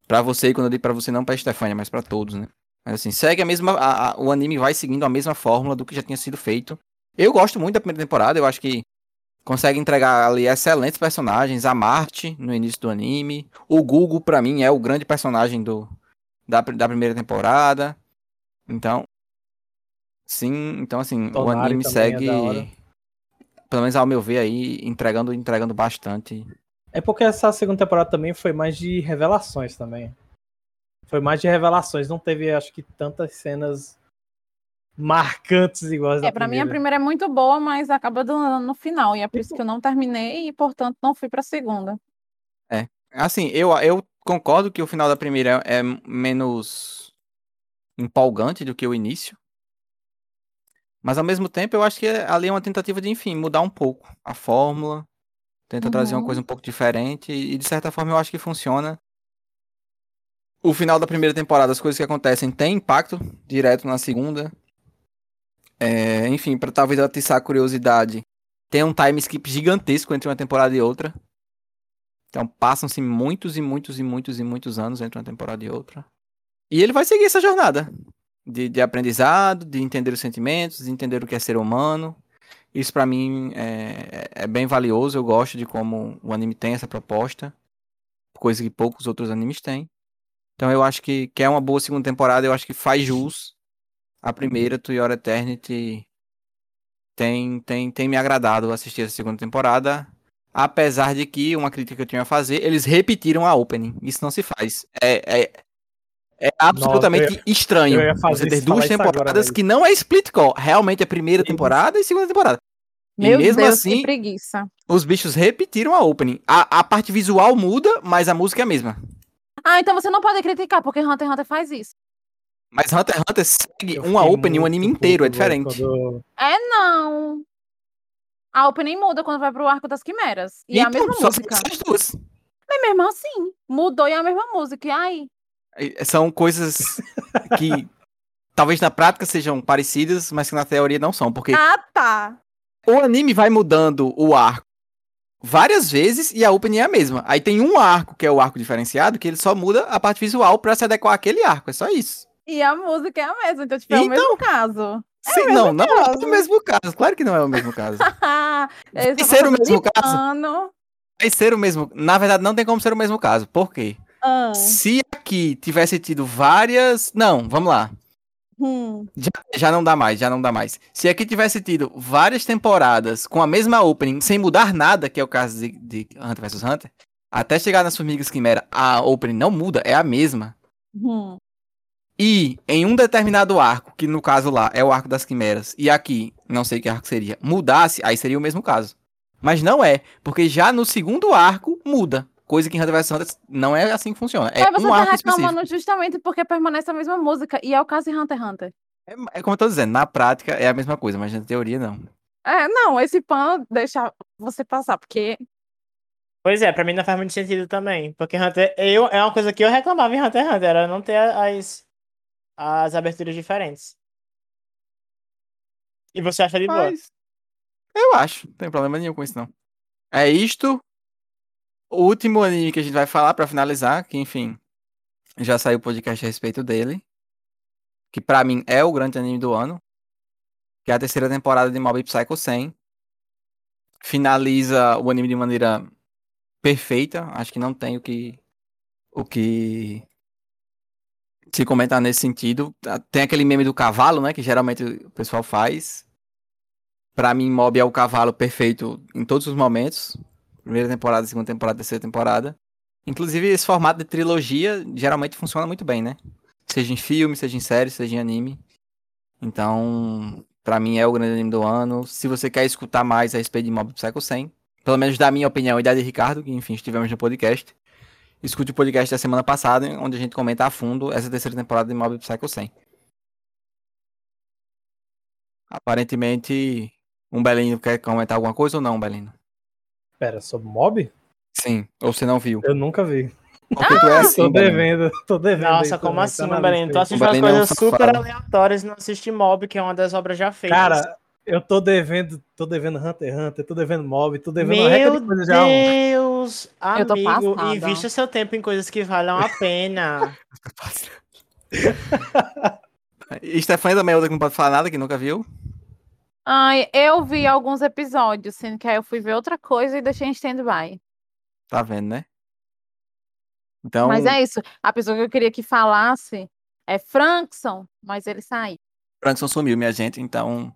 Pra você, quando eu digo pra você, não pra Stefania, mas pra todos, né? Mas assim, segue a mesma. a- a- o anime vai seguindo a mesma fórmula do que já tinha sido feito. Eu gosto muito da primeira temporada, eu acho que consegue entregar ali excelentes personagens. A Marte no início do anime. O Google, pra mim, é o grande personagem do, da, da primeira temporada. Então. Sim, então assim, o Tonari anime também é segue. hora. pelo menos ao meu ver aí, entregando, entregando bastante. É porque essa segunda temporada também foi mais de revelações também. Foi mais de revelações, não teve, acho que, tantas cenas marcantes iguais da É, pra mim a primeira. é muito boa, mas acaba do- no final. E é por isso que eu não terminei e, portanto, não fui pra segunda. Assim, eu, eu concordo que o final da primeira é menos empolgante do que o início. Mas ao mesmo tempo eu acho que ali é uma tentativa de, enfim, mudar um pouco a fórmula. Tenta trazer uma Uhum. coisa um pouco diferente. E de certa forma eu acho que funciona. O final da primeira temporada, as coisas que acontecem têm impacto direto na segunda. É, enfim, para talvez atiçar a curiosidade. Tem um time skip gigantesco entre uma temporada e outra. Então passam-se muitos e muitos e muitos e muitos anos entre uma temporada e outra. E ele vai seguir essa jornada de, de aprendizado, de entender os sentimentos, de entender o que é ser humano. Isso pra mim é, é bem valioso. Eu gosto de como o anime tem essa proposta, coisa que poucos outros animes têm. Então eu acho que, que é uma boa segunda temporada. Eu acho que faz jus a primeira, To Your Eternity. Tem, tem, tem me agradado assistir essa segunda temporada. Apesar de que, uma crítica que eu tinha a fazer, eles repetiram a opening. Isso não se faz. É, é, é absolutamente estranho eu ia fazer você ter duas agora, temporadas velho. que não é split call. Realmente é primeira Sim. temporada e segunda temporada. E Meu mesmo Deus, assim- que preguiça. Os bichos repetiram a opening. A, a parte visual muda, mas a música é a mesma. Ah, então você não pode criticar, porque Hunter x Hunter faz isso. Mas Hunter x Hunter segue uma opening, um anime inteiro, é diferente. quando- É não. A opening muda quando vai pro Arco das Quimeras. E é a mesma só se música. essas duas. Mas mesmo assim, mudou e é a mesma música. E aí? São coisas que talvez na prática sejam parecidas, mas que na teoria não são. Porque Ah, tá. o anime vai mudando o arco várias vezes e a opening é a mesma. Aí tem um arco, que é o arco diferenciado, que ele só muda a parte visual pra se adequar àquele arco. É só isso. E a música é a mesma, então, tipo, é o mesmo caso. Sim, não, não é o mesmo caso. Claro que não é o mesmo caso. Vai ser o mesmo caso? Vai ser o mesmo. Na verdade, não tem como ser o mesmo caso. Por quê? Ah, Se aqui tivesse tido várias. Não, vamos lá. hum. Já, já não dá mais, já não dá mais. Se aqui tivesse tido várias temporadas com a mesma opening, sem mudar nada, que é o caso de, de Hunter vs Hunter, até chegar nas Formigas Quimera, a opening não muda, é a mesma. Hum. E em um determinado arco, que no caso lá é o arco das quimeras, e aqui, não sei que arco seria, mudasse, aí seria o mesmo caso. Mas não é, porque já no segundo arco muda. Coisa que em Hunter vs Hunter não é assim que funciona. É Aí você um tá arco específico. reclamando justamente porque permanece a mesma música. E é o caso de Hunter x Hunter. É, é como eu tô dizendo, na prática é a mesma coisa, mas na teoria não. É, não, esse pan deixa você passar, porque. Pois é, pra mim não faz muito sentido também. Porque Hunter. Eu, é uma coisa que eu reclamava em Hunter x Hunter, era não ter as, as aberturas diferentes. E você acha de boa? Eu acho, não tem problema nenhum com isso não. É isto. O último anime que a gente vai falar pra finalizar, que enfim, já saiu o podcast a respeito dele, que pra mim é o grande anime do ano, que é a terceira temporada de Mob Psycho 100. Finaliza o anime de maneira perfeita, acho que não tem o que o que se comentar nesse sentido. Tem aquele meme do cavalo, né, que geralmente o pessoal faz. Pra mim, Mob é o cavalo perfeito em todos os momentos. Primeira temporada, segunda temporada, terceira temporada. Inclusive, esse formato de trilogia geralmente funciona muito bem, né? Seja em filme, seja em série, seja em anime. Então, pra mim é o grande anime do ano. Se você quer escutar mais a respeito de Mob Psycho 100, pelo menos da minha opinião e da de Ricardo, que enfim, estivemos no podcast, escute o podcast da semana passada, onde a gente comenta a fundo essa terceira temporada de Mob Psycho 100. Aparentemente, um Belino quer comentar alguma coisa ou não, Belino? Pera, sobre mob? Sim, ou você não viu? Eu nunca vi. Porque tu é assim, tô Belino. devendo, tô devendo. Nossa, como também, assim, tá? Tu lista aí. assiste umas é um coisas super aleatórias e não assiste Mob, que é uma das obras já feitas. Cara, eu tô devendo, tô devendo Hunter x Hunter, tô devendo Mob, tô devendo uma reca Meu de coisa já. Deus, Eu tô amigo, invista seu tempo em coisas que valham a pena. E Stefania também é outra que não pode falar nada, que nunca viu. Ai, eu vi alguns episódios, sendo que aí eu fui ver outra coisa e deixei em stand-by. Tá vendo, né? Então, Mas é isso. A pessoa que eu queria que falasse é Frankson, mas ele saiu. Frankson sumiu, minha gente. Então,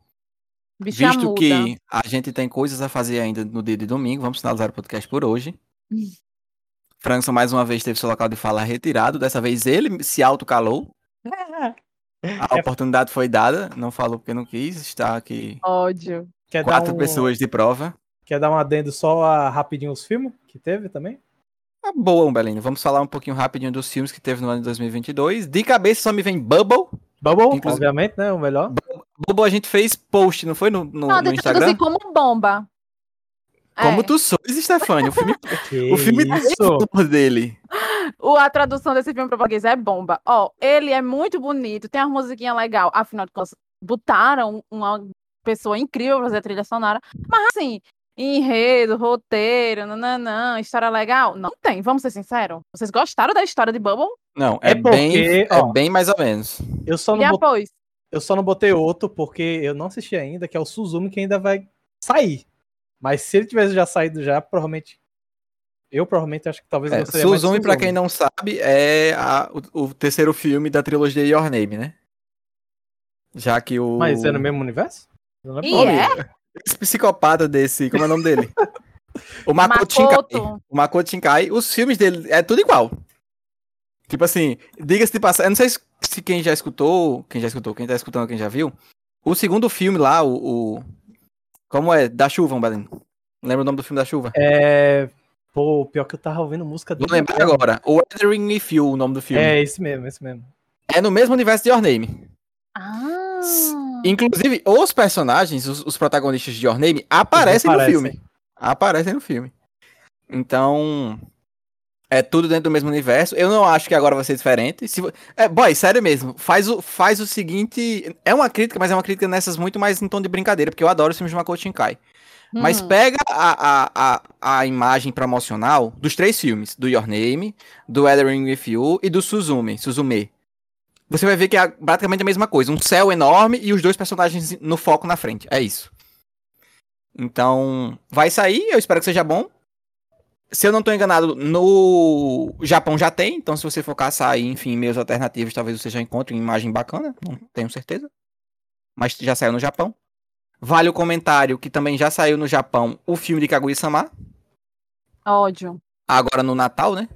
Bicho já visto muda. que a gente tem coisas a fazer ainda no dia de domingo, vamos finalizar o podcast por hoje. Frankson mais uma vez teve seu local de fala retirado. Dessa vez ele se autocalou. A oportunidade foi dada, não falou porque não quis. Está aqui Ódio. Quer dar, quatro um, pessoas de prova. quer dar um adendo só a rapidinho os filmes que teve também? Ah, boa, Belino. Vamos falar um pouquinho rapidinho dos filmes que teve no ano de 2022. De cabeça só me vem Bubble. Bubble, Inclusive- obviamente, né? O melhor. Bubble a gente fez post, não foi no, no, Não, no deixa eu Instagram? traduzir como bomba. Como É, tu sois, Stefania. O filme, Que o filme tem isso? dele. o- a tradução desse filme para português é bomba. Ó, ele é muito bonito, tem uma musiquinha legal. Afinal de contas, botaram uma pessoa incrível pra fazer a trilha sonora. Mas assim, enredo, roteiro, nananã, história legal, não tem, vamos ser sinceros. Vocês gostaram da história de Bubble? Não, é, É porque, bem, é ó, bem mais ou menos. Eu só, E não botei, depois? Eu só não botei outro porque eu não assisti ainda, que é o Suzumi, que ainda vai sair. Mas se ele tivesse já saído já, provavelmente. Eu provavelmente acho que talvez É, gostaria mais de Suzumi, pra Suzumi. quem não sabe, é a- o, o terceiro filme da trilogia Your Name, né? Já que o. Mas é no mesmo universo? Não lembro E é? Esse psicopata desse. Como é o nome dele? o Makoto Shinkai. Makoto. O Makoto Shinkai, os filmes dele é tudo igual. Tipo assim, diga-se de passagem, eu não sei se- quem já escutou, quem já escutou, quem tá escutando, quem já viu. O segundo filme lá, o. o- como é? Da chuva, um Belém. Lembra o nome do filme da chuva? É. Pô, pior que eu tava ouvindo música Vou dele. lembrar agora. O Weathering with You, o nome do filme. É, esse mesmo, esse mesmo. É no mesmo universo de Your Name. Ah. Inclusive, os personagens, os, os protagonistas de Your Name, aparecem no Aparecem. filme. Aparecem no filme. Então, É tudo dentro do mesmo universo. Eu não acho que agora vai ser diferente. Se... É, boy, sério mesmo. Faz o, faz o seguinte. É uma crítica, mas é uma crítica nessas muito mais em tom de brincadeira, porque eu adoro os filmes de Makoto Shinkai. Mas Hum. pega a, a, a, a imagem promocional dos três filmes: do Your Name, do Weathering with You e do Suzume. Suzume. Você vai ver que é praticamente a mesma coisa. Um céu enorme e os dois personagens no foco na frente. É isso. Então, vai sair, eu espero que seja bom. Se eu não tô enganado, no Japão já tem, então se você for caçar aí, enfim, meios alternativos, talvez você já encontre uma imagem bacana, não tenho certeza. Mas já saiu no Japão. Vale o comentário que também já saiu no Japão o filme de Kaguya-sama, Ódio. agora no Natal, né?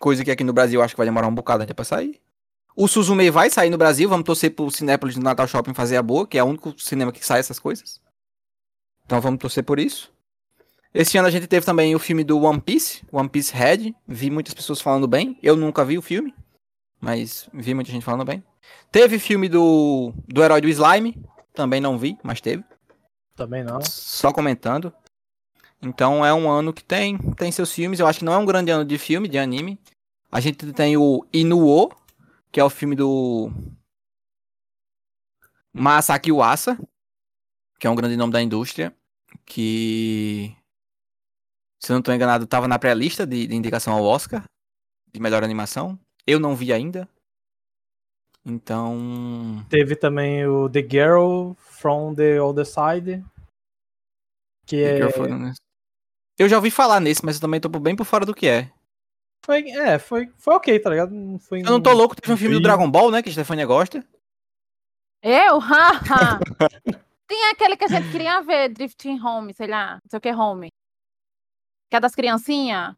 Coisa que aqui no Brasil acho que vai demorar um bocado até pra sair. O Suzume vai sair no Brasil, vamos torcer pro Cinépolis do Natal Shopping fazer a boa, que é o único cinema que sai essas coisas. Então vamos torcer por isso. Esse ano a gente teve também o filme do One Piece, One Piece Red. Vi muitas pessoas falando bem. Eu nunca vi o filme, mas vi muita gente falando bem. Teve filme do, do Herói do Slime, também não vi, mas teve. Também não. Só comentando. Então é um ano que tem, tem seus filmes. Eu acho que não é um grande ano de filme, de anime. A gente tem o Inuo, que é o filme do Masaki Uasa, que é um grande nome da indústria, que se eu não estou enganado, estava na pré-lista de, de indicação ao Oscar de melhor animação. Eu não vi ainda. Então, Teve também o The Girl from the Other Side. Que é, eu, fui- eu já ouvi falar nesse, mas eu também tô bem por fora do que é. foi, é, foi, foi ok, tá ligado? Não foi Eu não tô louco, teve um filme do. Dragon Ball, né? Que a Stefania gosta. Eu? Haha. Tem aquele que a gente queria ver, Drifting Home, sei lá, não sei o que Home. Que é das criancinhas,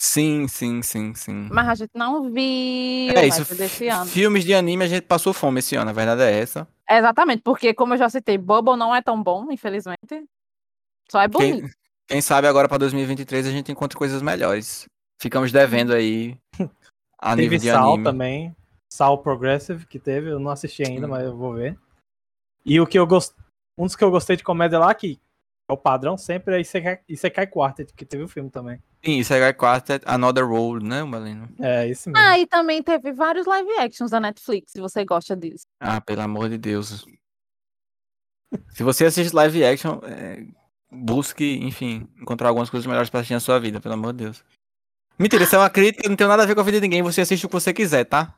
Sim, sim, sim, sim. mas a gente não viu. É isso. desse ano. Filmes de anime a gente passou fome esse ano, a verdade é essa. Exatamente, porque como eu já citei, Bubble não é tão bom, infelizmente. Só é bonito. Quem, quem sabe agora pra 2023 a gente encontra coisas melhores. Ficamos devendo aí a nível Teve de Sal anime. também. Sal Progressive que teve, eu não assisti ainda, Sim. mas eu vou ver. E o que eu gost... um dos que eu gostei de comédia lá, que é o padrão sempre, é Isekai, Isekai Quartet, que teve o filme também. Sim, Segai Quartet, Another World, né, Malino? É, esse mesmo. Ah, e também teve vários live actions da Netflix, se você gosta disso. Ah, pelo amor de Deus. Se você assiste live action, é, busque, enfim, encontrar algumas coisas melhores pra assistir na sua vida, pelo amor de Deus. Mentira, isso é uma crítica, não tem nada a ver com a vida de ninguém, você assiste o que você quiser, tá?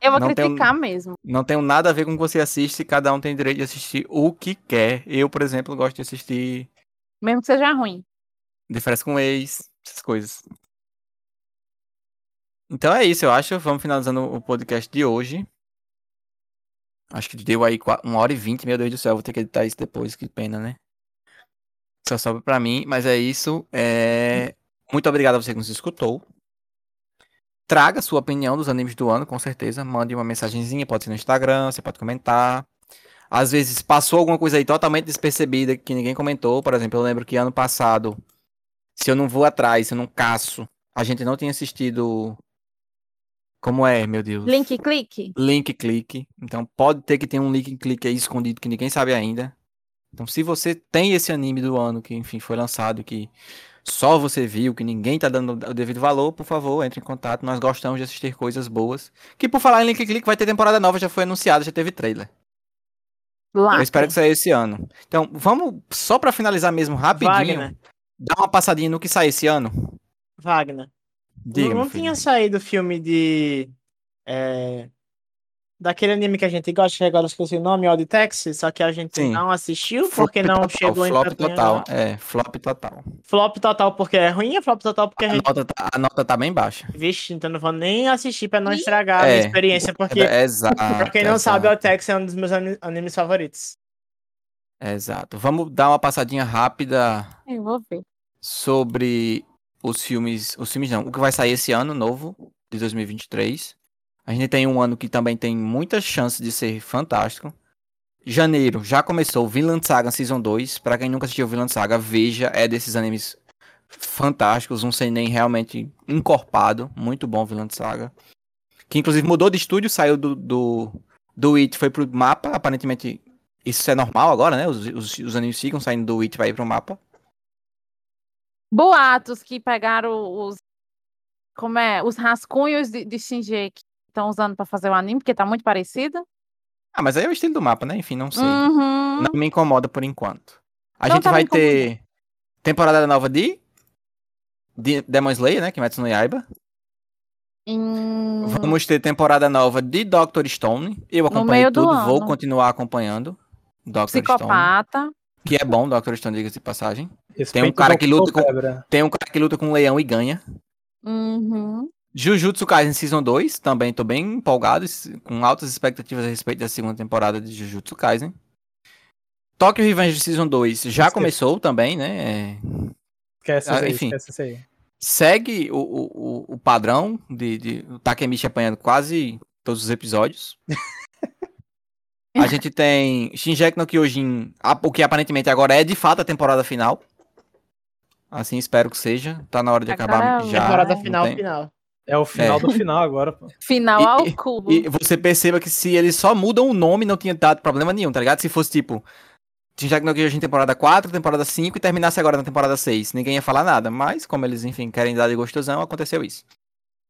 Eu vou Não criticar mesmo. Não tem nada a ver com o que você assiste, cada um tem direito de assistir o que quer. Eu, por exemplo, gosto de assistir Mesmo que seja ruim. Férias com Ex, essas coisas. Então é isso, eu acho. Vamos finalizando o podcast de hoje. Acho que deu aí qua- uma hora e vinte, meu Deus do céu, vou ter que editar isso depois, que pena, né? Só sobe pra mim, mas é isso. É... Muito obrigado a você que nos escutou. Traga sua opinião dos animes do ano, com certeza. Mande uma mensagenzinha, pode ser no Instagram, você pode comentar. Às vezes passou alguma coisa aí totalmente despercebida que ninguém comentou. Por exemplo, eu lembro que ano passado, se eu não vou atrás, se eu não caço, a gente não tinha assistido. Como é, meu Deus? Link clique. link clique. Então pode ter que ter um link clique aí escondido que ninguém sabe ainda. Então se você tem esse anime do ano que enfim foi lançado que só você viu, que ninguém tá dando o devido valor, por favor, entre em contato. Nós gostamos de assistir coisas boas. Que por falar em link clique vai ter temporada nova, já foi anunciada, já teve trailer. Lá. Eu espero que saia esse ano. Então, vamos só pra finalizar mesmo rapidinho, Wagner. dar uma passadinha no que sai esse ano. Wagner. Diga, não não tinha saído o filme de. é, daquele anime que a gente gosta, que agora eu esqueci o nome, Odd Taxi, só que a gente Sim. não assistiu Flop porque não total, chegou em flop total. É, flop total. Flop total porque é ruim, ou flop total porque a A gente. nota, tá- a nota tá bem baixa. Vixe, então não vou nem assistir pra não estragar a minha experiência, porque. É, exato. Pra quem não sabe, exato. o Tex é um dos meus ani- animes favoritos. Exato. Vamos dar uma passadinha rápida Eu vou ver. sobre os filmes. Os filmes não, o que vai sair esse ano novo, de 2023. A gente tem um ano que também tem muitas chances de ser fantástico. Janeiro já começou Vinland Saga Season 2. Pra quem nunca assistiu Vinland Saga, veja, é desses animes fantásticos, um seinen realmente encorpado, muito bom Vinland Saga. Que inclusive mudou de estúdio, saiu do do, do It, foi pro mapa, aparentemente isso é normal agora, né? Os, os, os animes ficam saindo do It vai ir pro mapa. Boatos que pegaram os como é, os rascunhos de, de Shinji que estão usando pra fazer o anime, porque tá muito parecido. Ah, mas aí é o estilo do mapa, né? Enfim, não sei. Uhum. Não me incomoda por enquanto. A Não gente tá vai ter temporada nova de, de Demon Slayer, né? Kimetsu no Yaiba. Hum, Vamos ter temporada nova de Doctor Stone. Eu do tudo, vou ano. continuar acompanhando Doctor Stone. psicopata. Que é bom, Doctor Stone, diga-se de passagem. Respeita o cara que luta com-. Tem um cara que luta com um leão e ganha. Uhum. Jujutsu Kaisen Season 2, também tô bem empolgado, com altas expectativas a respeito da segunda temporada de Jujutsu Kaisen. Tokyo Revenge Season 2 já Esqueci. começou também, né? É, Esquece Ah, isso aí, enfim. esquece isso aí. segue o, o, o- padrão de, de o Takemichi apanhando quase todos os episódios. A gente tem Shinjeki no Kyojin, o que aparentemente agora é de fato a temporada final. Assim espero que seja. Tá na hora de Ah, acabar caramba. já. Temporada final, tem- final. É o final É. do final agora, pô. Final E- ao cubo. E você perceba que se eles só mudam o nome, não tinha dado problema nenhum, tá ligado? Se fosse tipo. Shinjeki no Kyojin temporada 4, temporada 5 e terminasse agora na temporada 6. Ninguém ia falar nada. Mas, como eles, enfim, querem dar de gostosão, aconteceu isso.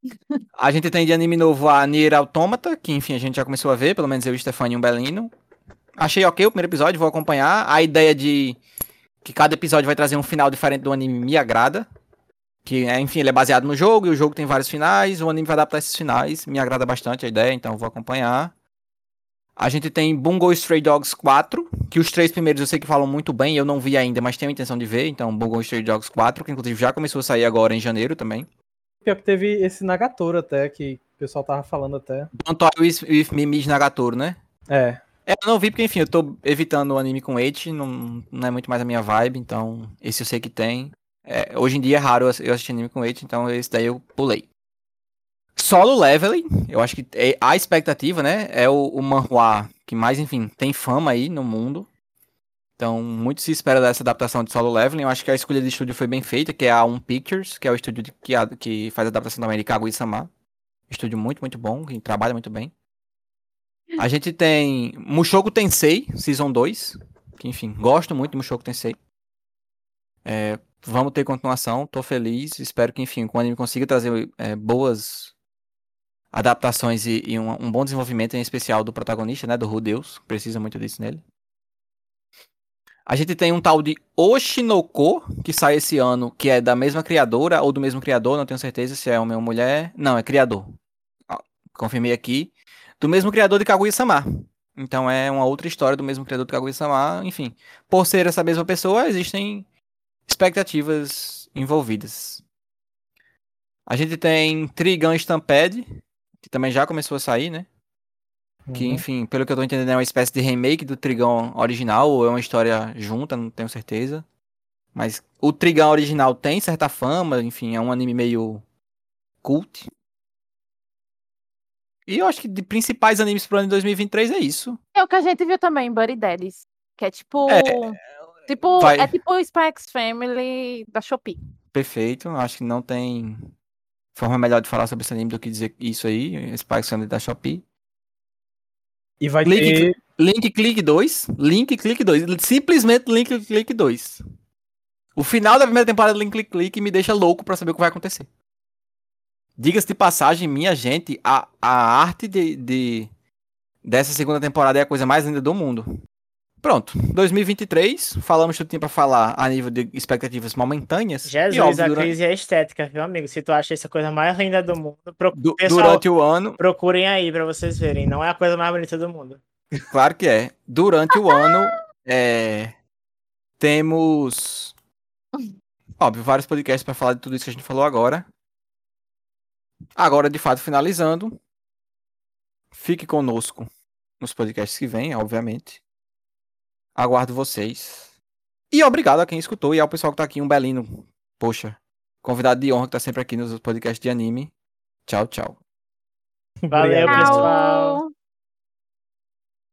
A gente tem de anime novo a Nier Automata, que enfim a gente já começou a ver, pelo menos eu e o Stefano e um Belino. Achei ok o primeiro episódio, vou acompanhar. A ideia de que cada episódio vai trazer um final diferente do anime me agrada. Que, é, enfim, ele é baseado no jogo e o jogo tem vários finais. O anime vai adaptar esses finais. Me agrada bastante a ideia, então vou acompanhar. A gente tem Bungo Stray Dogs 4, que os três primeiros eu sei que falam muito bem, eu não vi ainda, mas tenho a intenção de ver. Então, Bungo Stray Dogs 4, que inclusive já começou a sair agora em janeiro também. Pior que teve esse Nagatoro até, que o pessoal tava falando até. Don't Toy with, with Nagatoro, né? É. É, eu não vi porque, enfim, eu tô evitando o anime com Eit, não, não é muito mais a minha vibe, então esse eu sei que tem. É, hoje em dia é raro eu ass- eu assistir anime com Eit, então esse daí eu pulei. Solo Leveling, eu acho que é- a expectativa, né, é o, o manhwa que mais, enfim, tem fama aí no mundo. Então, muito se espera dessa adaptação de Solo Leveling. Eu acho que a escolha de estúdio foi bem feita, que é a Um Pictures, que é o estúdio de- que, a- que faz a adaptação também de Kaguya-sama. Estúdio muito, muito bom, que trabalha muito bem. A gente tem Mushoku Tensei, Season 2. Que, enfim, gosto muito de Mushoku Tensei. É, vamos ter continuação, tô feliz. Espero que, enfim, o anime consiga trazer é, boas adaptações e, e um, um bom desenvolvimento, em especial do protagonista, né? Do Rudeus. Precisa muito disso nele. A gente tem um tal de Oshinoko, que sai esse ano, que é da mesma criadora, ou do mesmo criador, não tenho certeza se é homem ou mulher. Não, é criador. Confirmei aqui. Do mesmo criador de Kaguya-sama. Então é uma outra história do mesmo criador de Kaguya-sama. Enfim, por ser essa mesma pessoa, existem expectativas envolvidas. A gente tem Trigun Stampede, que também já começou a sair, né? Que, Uhum. enfim, pelo que eu tô entendendo, é uma espécie de remake do Trigão original, ou é uma história junta, não tenho certeza. Mas o Trigão original tem certa fama, enfim, é um anime meio cult. E eu acho que de principais animes pro ano de 2023 é isso. É o que a gente viu também Buddy Daddies. Que é tipo. É, tipo vai- É tipo o Spikes Family da Shopee. Perfeito, acho que não tem forma melhor de falar sobre esse anime do que dizer isso aí, Spikes Family da Shopee. E vai Link- ter. Link Click 2. Link Click 2. Simplesmente Link Click 2. O final da primeira temporada do Link Click Click me deixa louco pra saber o que vai acontecer. Diga-se de passagem, minha gente, a, a arte de, de- dessa segunda temporada é a coisa mais linda do mundo. Pronto, 2023, falamos tudo que tinha pra falar a nível de expectativas momentâneas. e Jesus, óbvio, a durante, crise é estética, viu, amigo? Se tu acha isso a coisa mais linda do mundo, du- pessoal- durante o ano, procurem aí pra vocês verem. Não é a coisa mais bonita do mundo. Claro que é. Durante o ano, é, temos. Óbvio, vários podcasts para falar de tudo isso que a gente falou agora. Agora, de fato, finalizando. Fique conosco nos podcasts que vêm, obviamente. Aguardo vocês. E obrigado a quem escutou e ao pessoal que tá aqui, um belino. Poxa, convidado de honra que tá sempre aqui nos podcasts de anime. Tchau, tchau. Valeu, pessoal.